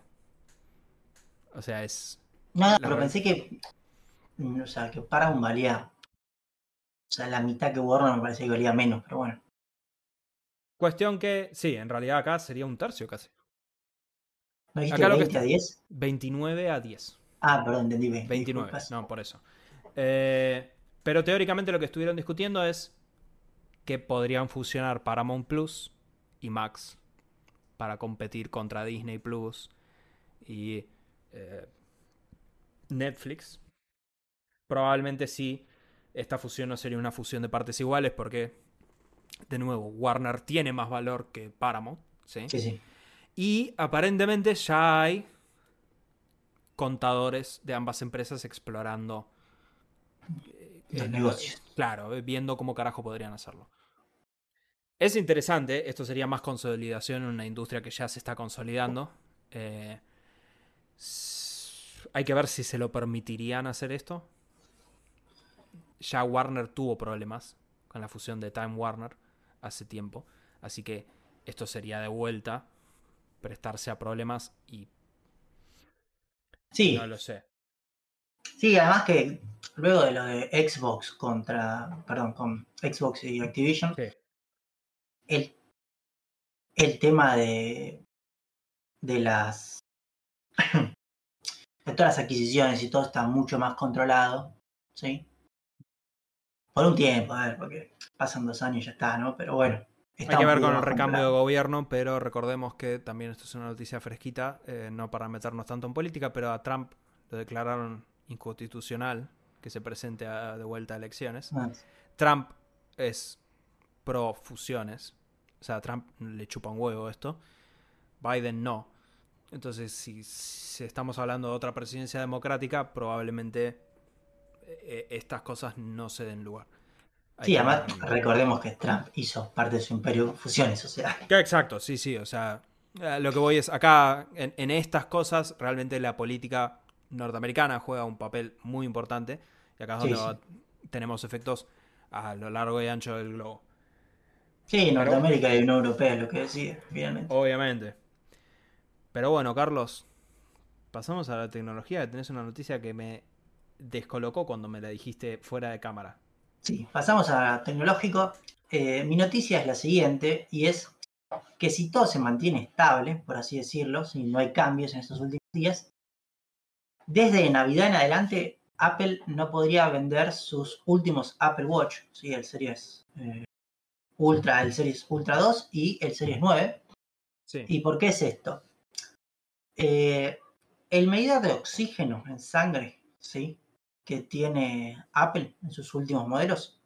O sea, es. Nada, pero pensé que. O sea, que Paramount valía. O sea, la mitad que Warner me parece que valía menos, pero bueno. Cuestión que, sí, en realidad acá sería un tercio casi. ¿No dijiste acá 20 a 10? 29 a 10. Ah, perdón, entendí 29, no, por eso. Eh, pero teóricamente lo que estuvieron discutiendo es que podrían fusionar Paramount Plus y Max para competir contra Disney Plus y eh, Netflix. Probablemente sí, esta fusión no sería una fusión de partes iguales porque, de nuevo, Warner tiene más valor que Paramount. Sí, sí. sí. Y aparentemente ya hay contadores de ambas empresas explorando negocios. Claro, eh, viendo cómo carajo podrían hacerlo. Es interesante, esto sería más consolidación en una industria que ya se está consolidando. Eh, hay que ver si se lo permitirían hacer esto. Ya Warner tuvo problemas con la fusión de Time Warner hace tiempo. Así que esto sería de vuelta prestarse a problemas y... Sí. No lo sé. Sí, además que luego de lo de Xbox contra, perdón, con Xbox y Activision, el, el tema de, de las de todas las adquisiciones y todo está mucho más controlado, ¿sí? Por un tiempo, a ver, porque pasan dos años y ya está, ¿no? Pero bueno. Hay que ver con el recambio de gobierno, pero recordemos que también esto es una noticia fresquita, eh, no para meternos tanto en política, pero a Trump lo declararon inconstitucional que se presente de vuelta a elecciones. Ah. Trump es pro fusiones, o sea, Trump le chupa un huevo esto, Biden no. Entonces, si, estamos hablando de otra presidencia democrática, probablemente eh, estas cosas no se den lugar. sí, además recordemos que Trump hizo parte de su imperio fusiones, o sea. exacto, sí, sí, o sea, eh, lo que voy es, acá en, estas cosas, realmente la política norteamericana juega un papel muy importante, y acá es donde tenemos efectos a lo largo y ancho del globo. Sí, Norteamérica y Unión Europea es lo que decide, finalmente. Obviamente. Pero bueno, Carlos, pasamos a la tecnología. Tenés una noticia que me descolocó cuando me la dijiste fuera de cámara. Sí, pasamos a tecnológico. Eh, mi noticia es la siguiente y es que si todo se mantiene estable, por así decirlo, si no hay cambios en estos últimos días, desde Navidad en adelante Apple no podría vender sus últimos Apple Watch, ¿sí? el Series eh, Ultra, el Series Ultra 2 y el Series 9. ¿Y por qué es esto? Eh, el medidor de oxígeno en sangre, ¿sí? Que tiene Apple en sus últimos modelos,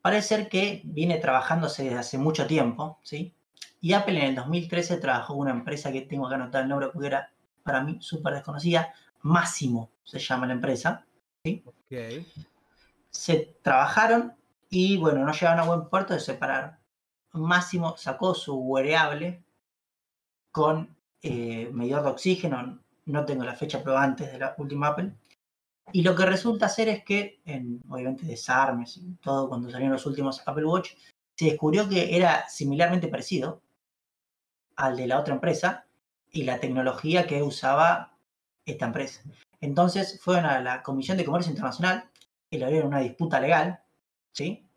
parece ser que viene trabajándose desde hace mucho tiempo, ¿sí? Y Apple en el 2013 trabajó con una empresa que tengo que anotar el nombre porque era para mí súper desconocida, Máximo se llama la empresa, ¿sí? Se trabajaron y bueno, no llegaron a buen puerto, se separaron. Máximo sacó su wearable con eh, medidor de oxígeno, no tengo la fecha, pero antes de la última Apple. Y lo que resulta ser es que, en, obviamente, desarmes y todo, cuando salieron los últimos Apple Watch, se descubrió que era similarmente parecido al de la otra empresa y la tecnología que usaba esta empresa. Entonces fueron a la Comisión de Comercio Internacional abrieron una disputa legal, ¿sí?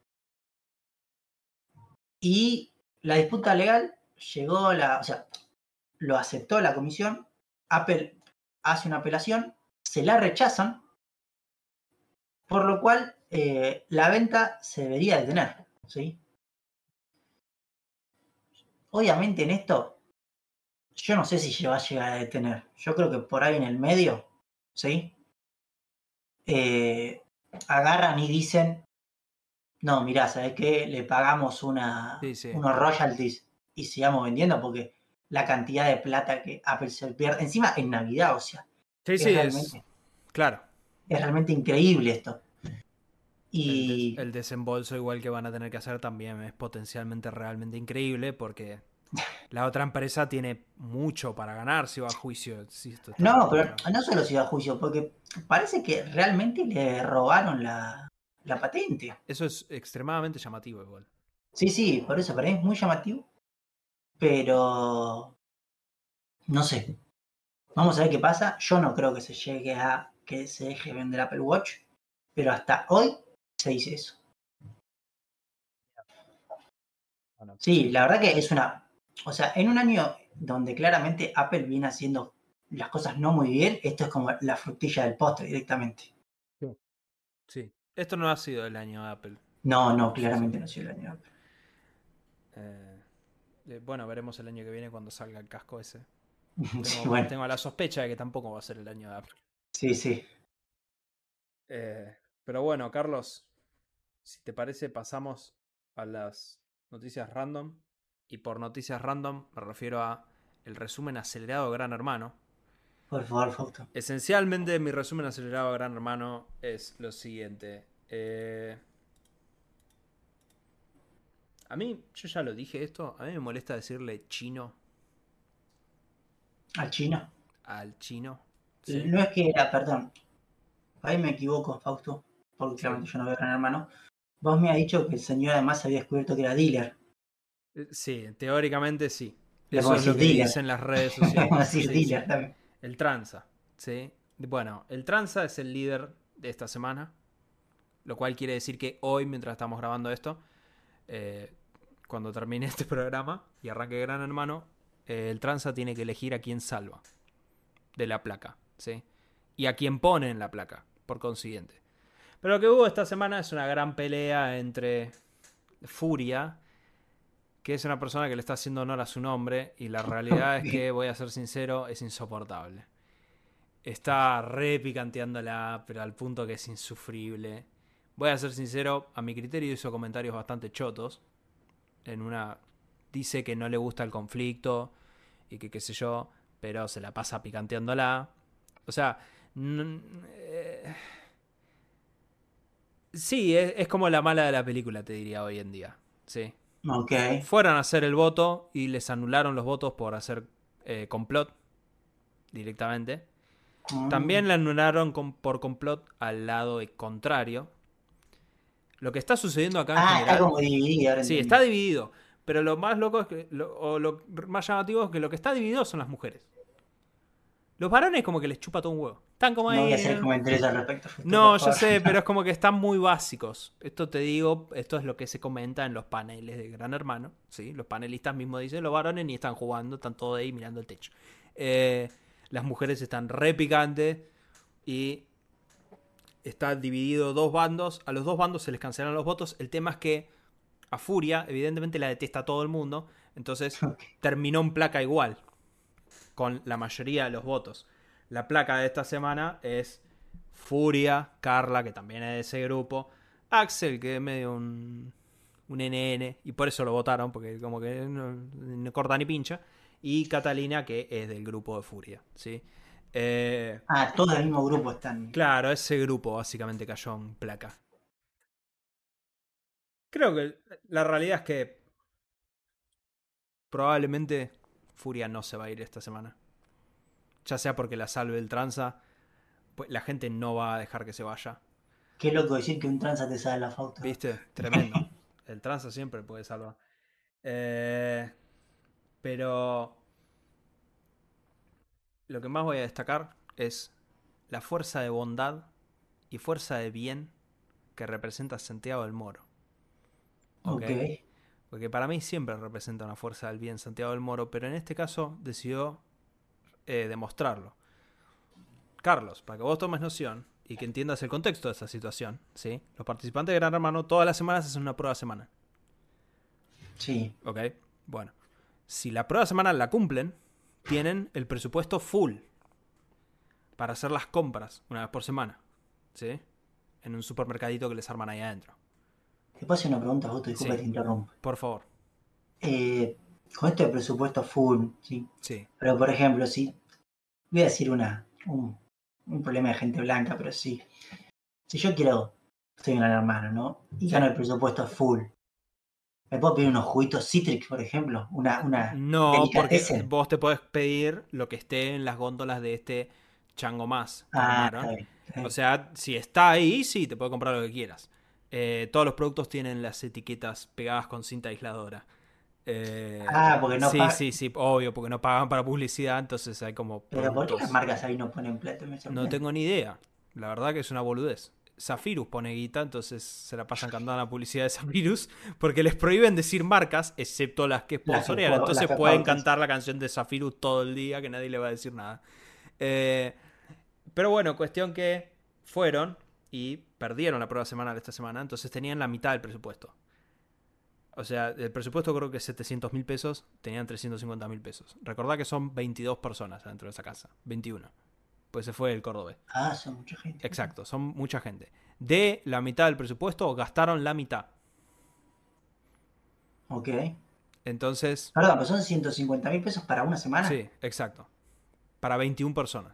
Y la disputa legal llegó a la, o sea, lo aceptó la comisión, Apple hace una apelación, se la rechazan, por lo cual eh, la venta se debería detener. ¿sí? Obviamente en esto, yo no sé si se va a llegar a detener. Yo creo que por ahí en el medio, ¿sí? Eh, agarran y dicen, no, mirá, ¿sabes qué? Le pagamos una, unos royalties y sigamos vendiendo porque la cantidad de plata que Apple se pierde. Encima en Navidad, o sea. Sí, sí, es. Claro. Es realmente increíble esto. Y. El, desembolso, igual que van a tener que hacer, también es potencialmente realmente increíble porque la otra empresa tiene mucho para ganar si va a juicio. no, pero no solo si va a juicio, porque parece que realmente le robaron la, la patente. Eso es extremadamente llamativo, igual. Sí, sí, por eso, para mí es muy llamativo. Pero no sé. Vamos a ver qué pasa. Yo no creo que se llegue a que se deje vender Apple Watch, pero hasta hoy se dice eso. Sí, la verdad que es una. O sea, en un año donde claramente Apple viene haciendo las cosas no muy bien, esto es como la frutilla del postre directamente. Sí. Esto no ha sido el año de Apple. No, no, claramente no ha sido el año de Apple. Eh, eh, bueno, veremos el año que viene cuando salga el casco ese. Tengo, la sospecha de que tampoco va a ser el año de Apple. Sí, sí. Eh, pero bueno, Carlos, si te parece, pasamos a las noticias random. Y por noticias random me refiero a el resumen acelerado de Gran Hermano. Por favor, Fausto. Esencialmente, mi resumen acelerado de Gran Hermano es lo siguiente. Eh, a mí, yo ya lo dije esto, a mí me molesta decirle chino. ¿Al chino? Al chino. No es que era, perdón. Ahí me equivoco, Fausto, porque claramente yo no veo gran hermano. Vos me has dicho que el señor además había descubierto que era dealer. Eh, sí, teóricamente sí. Eso es lo que dicen las redes sociales. dealer. El tranza, ¿sí? Bueno, el tranza es el líder de esta semana, lo cual quiere decir que hoy, mientras estamos grabando esto, eh, cuando termine este programa y arranque Gran Hermano, eh, el tranza tiene que elegir a quién salva. de la placa, ¿sí? Y a quien pone en la placa, por consiguiente. Pero lo que hubo esta semana es una gran pelea entre Furia, que es una persona que le está haciendo honor a su nombre, y la realidad es que, voy a ser sincero, es insoportable. Está re picanteándola, pero al punto que es insufrible. Voy a ser sincero, a mi criterio hizo comentarios bastante chotos. En una. Dice que no le gusta el conflicto y que qué sé yo, pero se la pasa picanteándola. O sea. Eh, sí, es, como la mala de la película, te diría hoy en día. Sí. Ok. Fueron a hacer el voto y les anularon los votos por hacer eh, complot directamente. Mm. También le anularon con- por complot al lado contrario. Lo que está sucediendo acá en Ah, general. está como dividido. ahora Sí, está dividido. Pero lo más loco es que. lo- o lo más llamativo es que lo que está dividido son las mujeres. Los varones como que les chupa todo un huevo. Están como ahí. No voy a hacer al respecto. No, yo sé, pero es como que están muy básicos. Esto te digo, esto es lo que se comenta en los paneles de Gran Hermano. ¿sí? Los panelistas mismos dicen, los varones ni están jugando, están todos ahí mirando el techo. Eh, las mujeres están re picantes y está dividido dos bandos. A los dos bandos se les cancelan los votos. El tema es que a Furia, evidentemente, la detesta todo el mundo. Entonces terminó en placa igual, con la mayoría de los votos. La placa de esta semana es Furia, Carla, que también es de ese grupo, Axel, que es medio un, un NN, y por eso lo votaron, porque como que no, no corta ni pincha, y Catalina, que es del grupo de Furia, ¿sí? Eh, Ah, todos del mismo grupo están. Claro, ese grupo básicamente cayó en placa. Creo que la realidad es que probablemente Furia no se va a ir esta semana. Ya sea porque la salve el tranza, pues la gente no va a dejar que se vaya. Qué loco decir que un tranza te sale la falta. ¿Viste? Tremendo. El tranza siempre puede salvar. Eh, pero lo que más voy a destacar es la fuerza de bondad y fuerza de bien que representa Santiago del Moro. Ok. ¿ok? Porque para mí siempre representa una fuerza del bien Santiago del Moro, pero en este caso decidió eh, demostrarlo. Carlos, para que vos tomes noción y que entiendas el contexto de esta situación, ¿sí? Los participantes de Gran Hermano todas las semanas hacen una prueba semanal, Sí. ¿ok? Bueno, si la prueba semanal la cumplen, tienen el presupuesto full para hacer las compras una vez por semana, ¿sí? En un supermercadito que les arman ahí adentro. Te puedo hacer una pregunta, Justo, disculpa Sí. que te interrumpa. Por favor, Eh, con esto de presupuesto full, ¿sí? sí. Pero por ejemplo, si. Voy a decir una, un, un problema de gente blanca, pero sí. Si yo quiero. Soy un gran hermano, ¿no? Y gano el presupuesto full. ¿Me puedo pedir unos juguitos Citrix, por ejemplo? Una. una No, porque vos te podés pedir lo que esté en las góndolas de este chango más. Ah, está bien, está bien. O sea, si está ahí, sí, te puede comprar lo que quieras. Eh, todos los productos tienen las etiquetas pegadas con cinta aisladora. Eh, Ah, porque no Sí, pa- sí, sí, obvio, porque no pagan para publicidad, entonces hay como. Pero ¿por qué las marcas ahí no ponen plata? No tengo ni idea. La verdad que es una boludez. Zafirus pone guita, entonces se la pasan cantando la publicidad de Zafirus, porque les prohíben decir marcas, excepto las que Las que sponsorean. po- Entonces las pueden cantar la canción de Zafirus todo el día, que nadie le va a decir nada. Eh, pero bueno, cuestión que fueron y perdieron la prueba semanal esta semana, entonces tenían la mitad del presupuesto. O sea, el presupuesto creo que es 700 mil pesos, tenían 350 mil pesos. Recordá que son 22 personas dentro de esa casa, 21. Pues se fue el cordobés. Ah, son mucha gente. Exacto, son mucha gente. De la mitad del presupuesto gastaron la mitad. Ok. Entonces, Perdón, pero son 150 mil pesos para una semana. sí, exacto. Para 21 personas.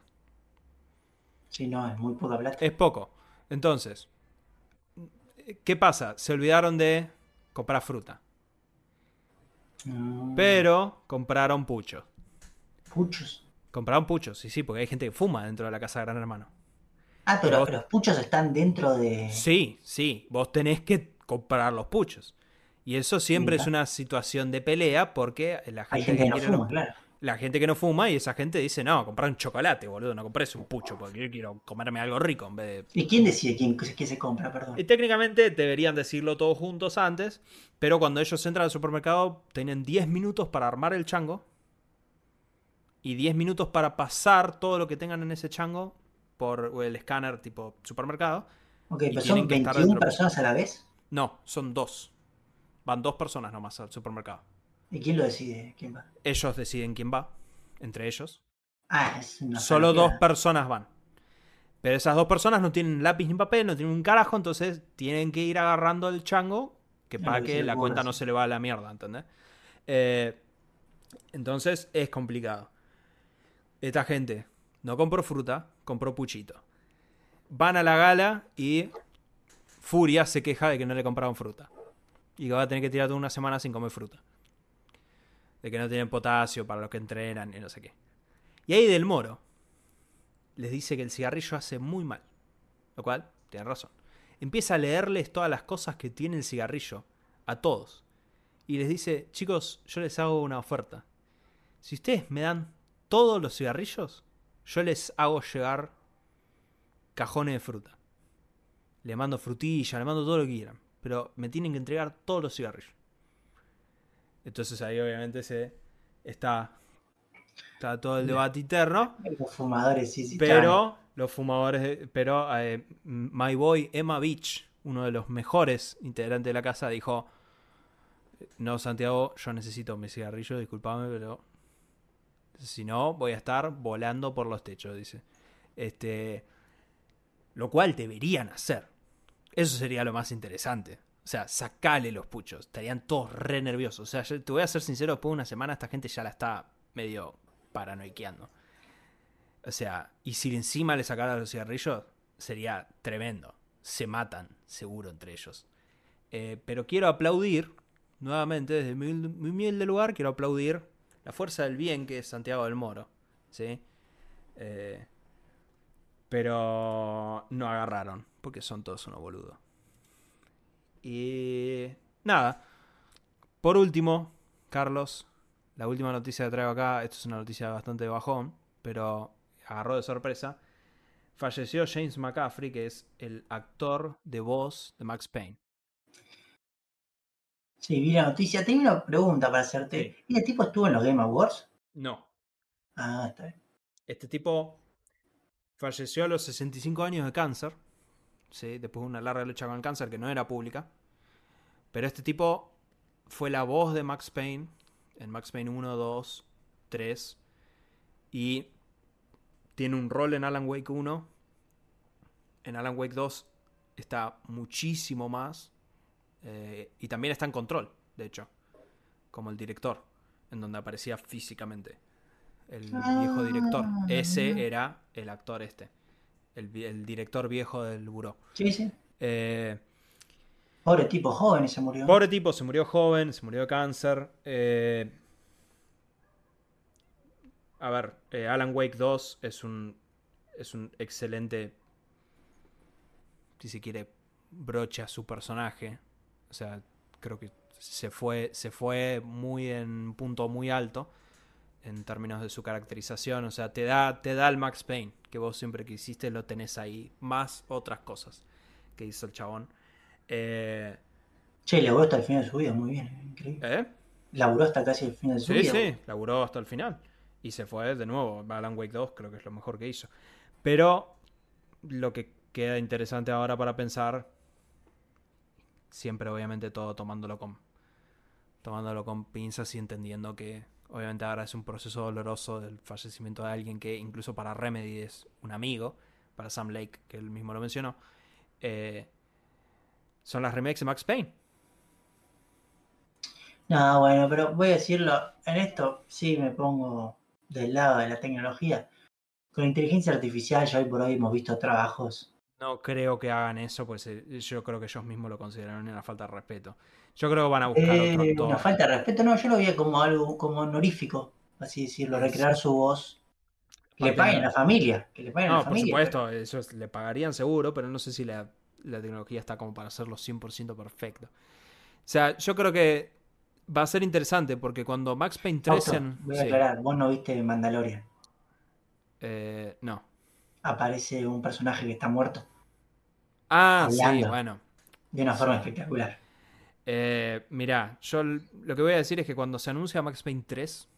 Sí, no, es muy poca plata. Es poco. Entonces, ¿qué pasa? Se olvidaron de comprar fruta. Mm, Pero compraron puchos. Puchos. Compraron puchos, sí, sí, porque hay gente que fuma dentro de la casa de Gran Hermano. Ah, Pero pero vos- los puchos están dentro de. Sí, sí, vos tenés que comprar los puchos. Y eso siempre Mira. es una situación de pelea porque la gente, Hay gente que no quiere fuma, los- claro. La gente que no fuma y esa gente dice, no, comprar un chocolate, boludo, no compres un pucho, porque yo quiero comerme algo rico en vez de... ¿Y quién decide quién, qué se compra? Perdón. Y técnicamente deberían decirlo todos juntos antes, pero cuando ellos entran al supermercado tienen 10 minutos para armar el chango y 10 minutos para pasar todo lo que tengan en ese chango por el escáner tipo supermercado. Ok, pero son que estar 21 dentro. personas a la vez. No, son dos. Van dos personas nomás al supermercado. ¿Y quién lo decide? ¿Quién va? Ellos deciden quién va, entre ellos. Ah, es una Solo dos personas van. Pero esas dos personas no tienen lápiz ni papel, no tienen un carajo, entonces tienen que ir agarrando el chango que para que la cuenta no se le va a la mierda, ¿entendés? Eh, entonces es complicado. Esta gente no compró fruta, compró puchito. Van a la gala y Furia se queja de que no le compraron fruta. Y que va a tener que tirar toda una semana sin comer fruta. De que no tienen potasio para los que entrenan y no sé qué. Y ahí Del Moro les dice que el cigarrillo hace muy mal. Lo cual, tiene razón. Empieza a leerles todas las cosas que tiene el cigarrillo a todos. Y les dice, chicos, yo les hago una oferta. Si ustedes me dan todos los cigarrillos, yo les hago llegar cajones de fruta. Le mando frutilla, le mando todo lo que quieran. Pero me tienen que entregar todos los cigarrillos. Entonces ahí obviamente se está, está todo el debate interno. Los fumadores, sí, sí. Pero los fumadores, pero eh, My Boy Emma Beach, uno de los mejores integrantes de la casa, dijo, no Santiago, yo necesito mi cigarrillo, discúlpame, pero si no voy a estar volando por los techos, dice. Este, lo cual deberían hacer. Eso sería lo más interesante. O sea, sacale los puchos. Estarían todos re nerviosos. O sea, te voy a ser sincero, después de una semana esta gente ya la está medio paranoiqueando. O sea, y si encima le sacara los cigarrillos, sería tremendo. Se matan, seguro, entre ellos. Eh, pero quiero aplaudir, nuevamente, desde mi, humilde- mi humilde lugar, quiero aplaudir la fuerza del bien que es Santiago del Moro. ¿Sí? Eh, pero no agarraron, porque son todos unos boludos. Y nada. Por último, Carlos, la última noticia que traigo acá, esto es una noticia bastante de bajón, pero agarró de sorpresa. Falleció James McCaffrey, que es el actor de voz de Max Payne. Sí, vi la noticia. Tengo una pregunta para hacerte. ¿Y el tipo estuvo en los Game Awards? No. Ah, está bien. Este tipo falleció a los 65 años de cáncer. ¿Sí? Después de una larga lucha con el cáncer que no era pública. Pero este tipo fue la voz de Max Payne en Max Payne 1, 2, 3. Y tiene un rol en Alan Wake 1. En Alan Wake 2 está muchísimo más. eh, y también está en control, de hecho. Como el director. En donde aparecía físicamente. El viejo director. Ah. Ese era el actor este. El, director viejo del buró. Sí, sí. Eh, Pobre tipo joven y se murió. Pobre tipo, se murió joven, se murió de cáncer. eh, a ver, eh, Alan Wake 2 es un, es un excelente, si se quiere, broche a su personaje. O sea, creo que se fue, se fue muy en un punto muy alto en términos de su caracterización. O sea, te da, te da el Max Payne, que vos siempre que hiciste lo tenés ahí, más otras cosas que hizo el chabón. Eh, Che, laburó hasta el final de su vida, muy bien, increíble. ¿eh? Laburó hasta casi el final de su Sí, vida. sí, laburó hasta el final. Y se fue de nuevo. Alan Wake 2 creo que es lo mejor que hizo. Pero lo que queda interesante ahora para pensar, siempre obviamente todo tomándolo con, tomándolo con pinzas y entendiendo que obviamente ahora es un proceso doloroso del fallecimiento de alguien que incluso para Remedy es un amigo, para Sam Lake, que él mismo lo mencionó, eh, son las remakes de Max Payne. No, bueno, pero voy a decirlo, en esto sí me pongo del lado de la tecnología. Con inteligencia artificial ya hoy por hoy hemos visto trabajos. No creo que hagan eso, pues eh, yo creo que ellos mismos lo consideran una falta de respeto. Yo creo que van a buscar otro Eh, actor. una falta de respeto, no, yo lo veía como algo como honorífico, así decirlo, recrear su voz. Que le paguen a la familia, que le paguen a No, la por familia. supuesto, eso es- le pagarían seguro, pero no sé si la, la tecnología está como para hacerlo 100% perfecto. O sea, yo creo que va a ser interesante porque cuando Max Payne Auto, 3 en... voy a sí, aclarar, vos no viste Mandalorian. eh, no. Aparece un personaje que está muerto Ah, sí, bueno. de una forma espectacular. Eh, mirá, yo lo que voy a decir es que cuando se anuncia Max Payne 3,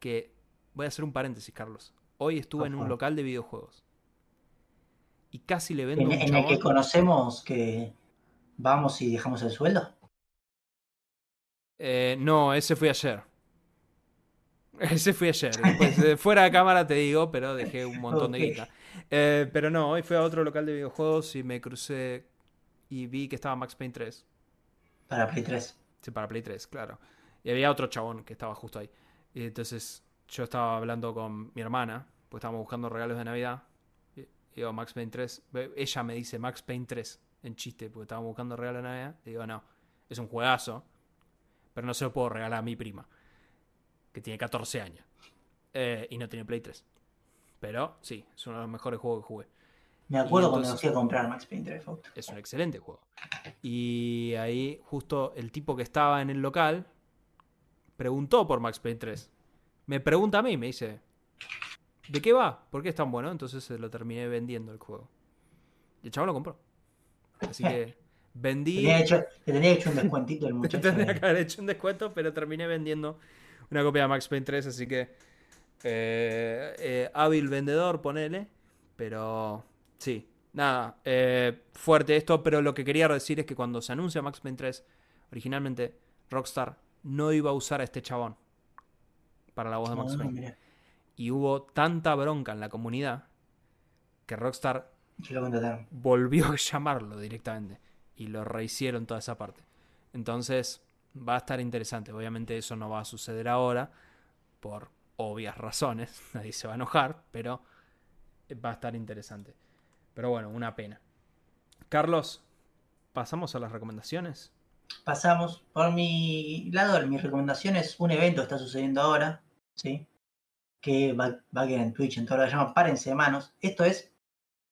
que voy a hacer un paréntesis, Carlos. Hoy estuve en un local de videojuegos. Y casi le vendo ¿En, un en el que conocemos que vamos y dejamos el sueldo? Eh, no, ese fui ayer. Ese fui ayer. Después, fuera de cámara te digo, pero dejé un montón de guita. Eh, pero no, hoy fui a otro local de videojuegos y me crucé y vi que estaba Max Payne 3. Para Play 3. Sí, para Play 3, claro. Y había otro chabón que estaba justo ahí. Y entonces yo estaba hablando con mi hermana, pues estábamos buscando regalos de Navidad. Y y digo, Max Payne 3. Ve- Ella me dice Max Payne 3 en chiste, porque estábamos buscando regalos de Navidad. Y digo, no, es un juegazo, pero no se lo puedo regalar a mi prima, que tiene 14 años. Eh, y no tiene Play 3. Pero sí, es uno de los mejores juegos que jugué. Me acuerdo cuando entonces- fui a comprar Max Payne 3 Auto. Es un excelente juego. Y ahí justo el tipo que estaba en el local preguntó por Max Payne 3. Me pregunta a mí, me dice, ¿de qué va? ¿Por qué es tan bueno? Entonces se lo terminé vendiendo el juego. Y el chaval lo compró. Así que vendí... Tenía hecho, le tenía hecho un descuentito el muchacho. Tendría de- que haber hecho un descuento, pero terminé vendiendo una copia de Max Payne 3, así que eh, eh, hábil vendedor, ponele. Pero sí, nada, eh, fuerte esto, pero lo que quería decir es que cuando se anuncia Max Payne 3, originalmente Rockstar no iba a usar a este chabón para la voz de Max Payne. Y hubo tanta bronca en la comunidad que Rockstar lo volvió a llamarlo directamente y lo rehicieron toda esa parte. Entonces va a estar interesante. Obviamente eso no va a suceder ahora por obvias razones. Nadie se va a enojar, pero va a estar interesante. Pero bueno, una pena. Carlos, pasamos a las recomendaciones. Pasamos. Por mi lado, mi recomendación es un evento que está sucediendo ahora, ¿sí? Que va, va a quedar en Twitch, en todo lo que llama Párense de Manos. Esto es,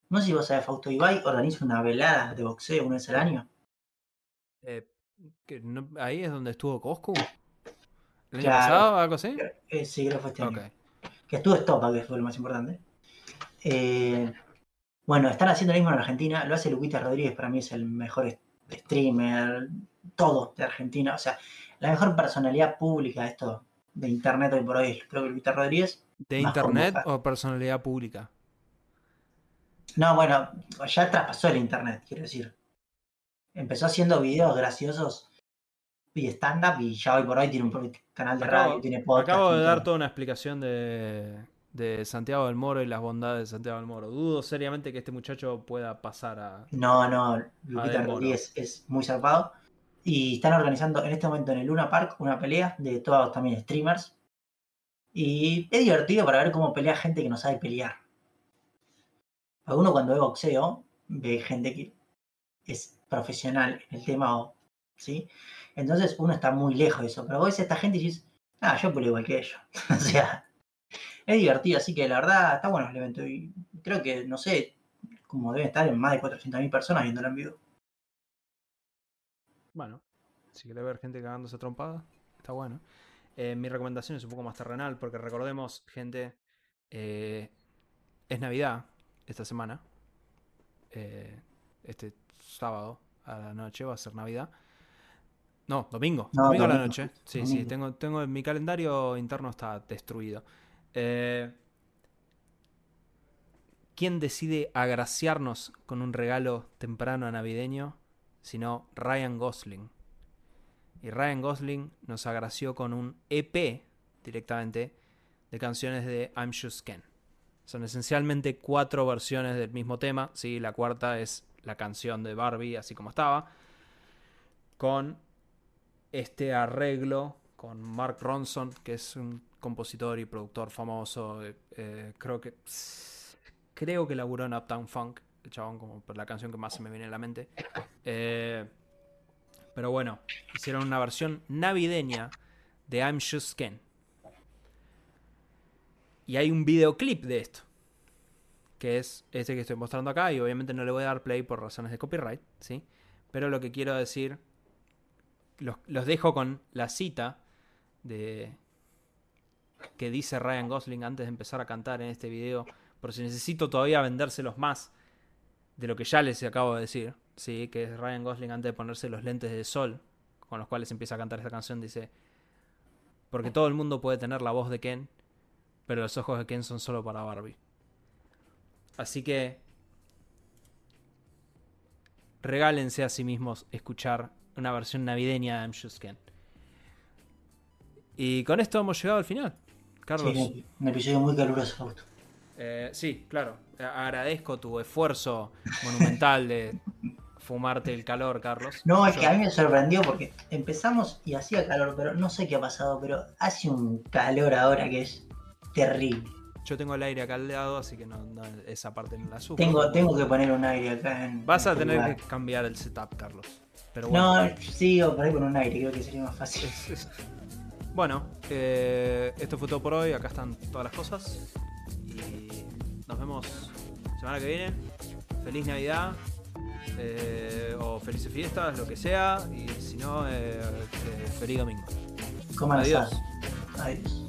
no sé si vos sabés, Fausto Ibai organiza una velada de boxeo una vez al año. Eh, que no- ahí es donde estuvo Coscu. ¿El año Claro. pasado algo así? Eh, sí, creo que fue este año. Que estuvo Estopa, que fue lo más importante. Eh, bueno, están haciendo lo mismo en Argentina. Lo hace Luquita Rodríguez, para mí es el mejor streamer, todo de Argentina. O sea, la mejor personalidad pública de esto de internet hoy por hoy creo que Luquita Rodríguez. ¿De internet o personalidad pública? No, bueno, ya traspasó el internet, quiero decir. Empezó haciendo videos graciosos y stand-up y ya hoy por hoy tiene un canal de Acabo, radio, tiene podcast. acabo de dar toda una explicación de, de Santiago del Moro y las bondades de Santiago del Moro. Dudo seriamente que este muchacho pueda pasar a... No, no, Lupita. Rodríguez es muy zarpado. Y están organizando en este momento en el Luna Park una pelea de todos también streamers. Y es divertido para ver cómo pelea gente que no sabe pelear. Porque uno cuando ve boxeo ve gente que es profesional en el tema, o- ¿sí? Entonces uno está muy lejos de eso. Pero vos ves a esta gente y dices, ah, yo peleo igual que ellos. o sea, es divertido. Así que la verdad está bueno el evento. Y creo que, no sé, como deben estar en más de 400.000 personas viéndolo en vivo. Bueno, si quiere ver gente cagándose trompada, está bueno. Eh, mi recomendación es un poco más terrenal, porque recordemos, gente, eh, es Navidad esta semana. Eh, este sábado a la noche va a ser Navidad. No, domingo. No, domingo a la noche. Sí, sí, tengo, tengo mi calendario interno está destruido. Eh, ¿Quién decide agraciarnos con un regalo temprano navideño? Sino Ryan Gosling. Y Ryan Gosling nos agració con un EP directamente de canciones de I'm Just Ken. Son esencialmente cuatro versiones del mismo tema. Sí, la cuarta es la canción de Barbie, así como estaba. Con este arreglo con Mark Ronson, que es un compositor y productor famoso. eh, eh, creo que. Creo que laburó en Uptown Funk. El chabón, como por la canción que más se me viene a la mente. Eh, pero bueno, hicieron una versión navideña de I'm Just Ken. Y hay un videoclip de esto. Que es este que estoy mostrando acá. Y obviamente no le voy a dar play por razones de copyright. ¿sí? Pero lo que quiero decir. Los, los dejo con la cita de. Que dice Ryan Gosling antes de empezar a cantar en este video. Por si necesito todavía vendérselos más de lo que ya les acabo de decir. Sí, que es Ryan Gosling antes de ponerse los lentes de sol. Con los cuales empieza a cantar esta canción. Dice. Porque todo el mundo puede tener la voz de Ken Pero los ojos de Ken son solo para Barbie. Así que regálense a sí mismos escuchar una versión navideña de I'm Just Ken. Y con esto hemos llegado al final. Carlos. Sí, un episodio muy caluroso. Eh, sí, claro. Agradezco tu esfuerzo monumental de fumarte el calor, Carlos. No, es Yo- que a mí me sorprendió porque empezamos y hacía calor, pero no sé qué ha pasado, pero hace un calor ahora que es terrible. Yo tengo el aire acá al lado, así que no, no- esa parte no la sufro. Tengo, tengo que poner un aire acá en. Vas a tener lugar. que cambiar el setup, Carlos. Pero bueno. No, sigo por ahí con un aire, creo que sería más fácil. Es- es- Bueno, eh, esto fue todo por hoy. Acá están todas las cosas. Y nos vemos semana que viene. Feliz Navidad. eh, o felices fiestas, lo que sea. Y si no, eh, eh, feliz domingo. Coman Adiós. asado. Adiós.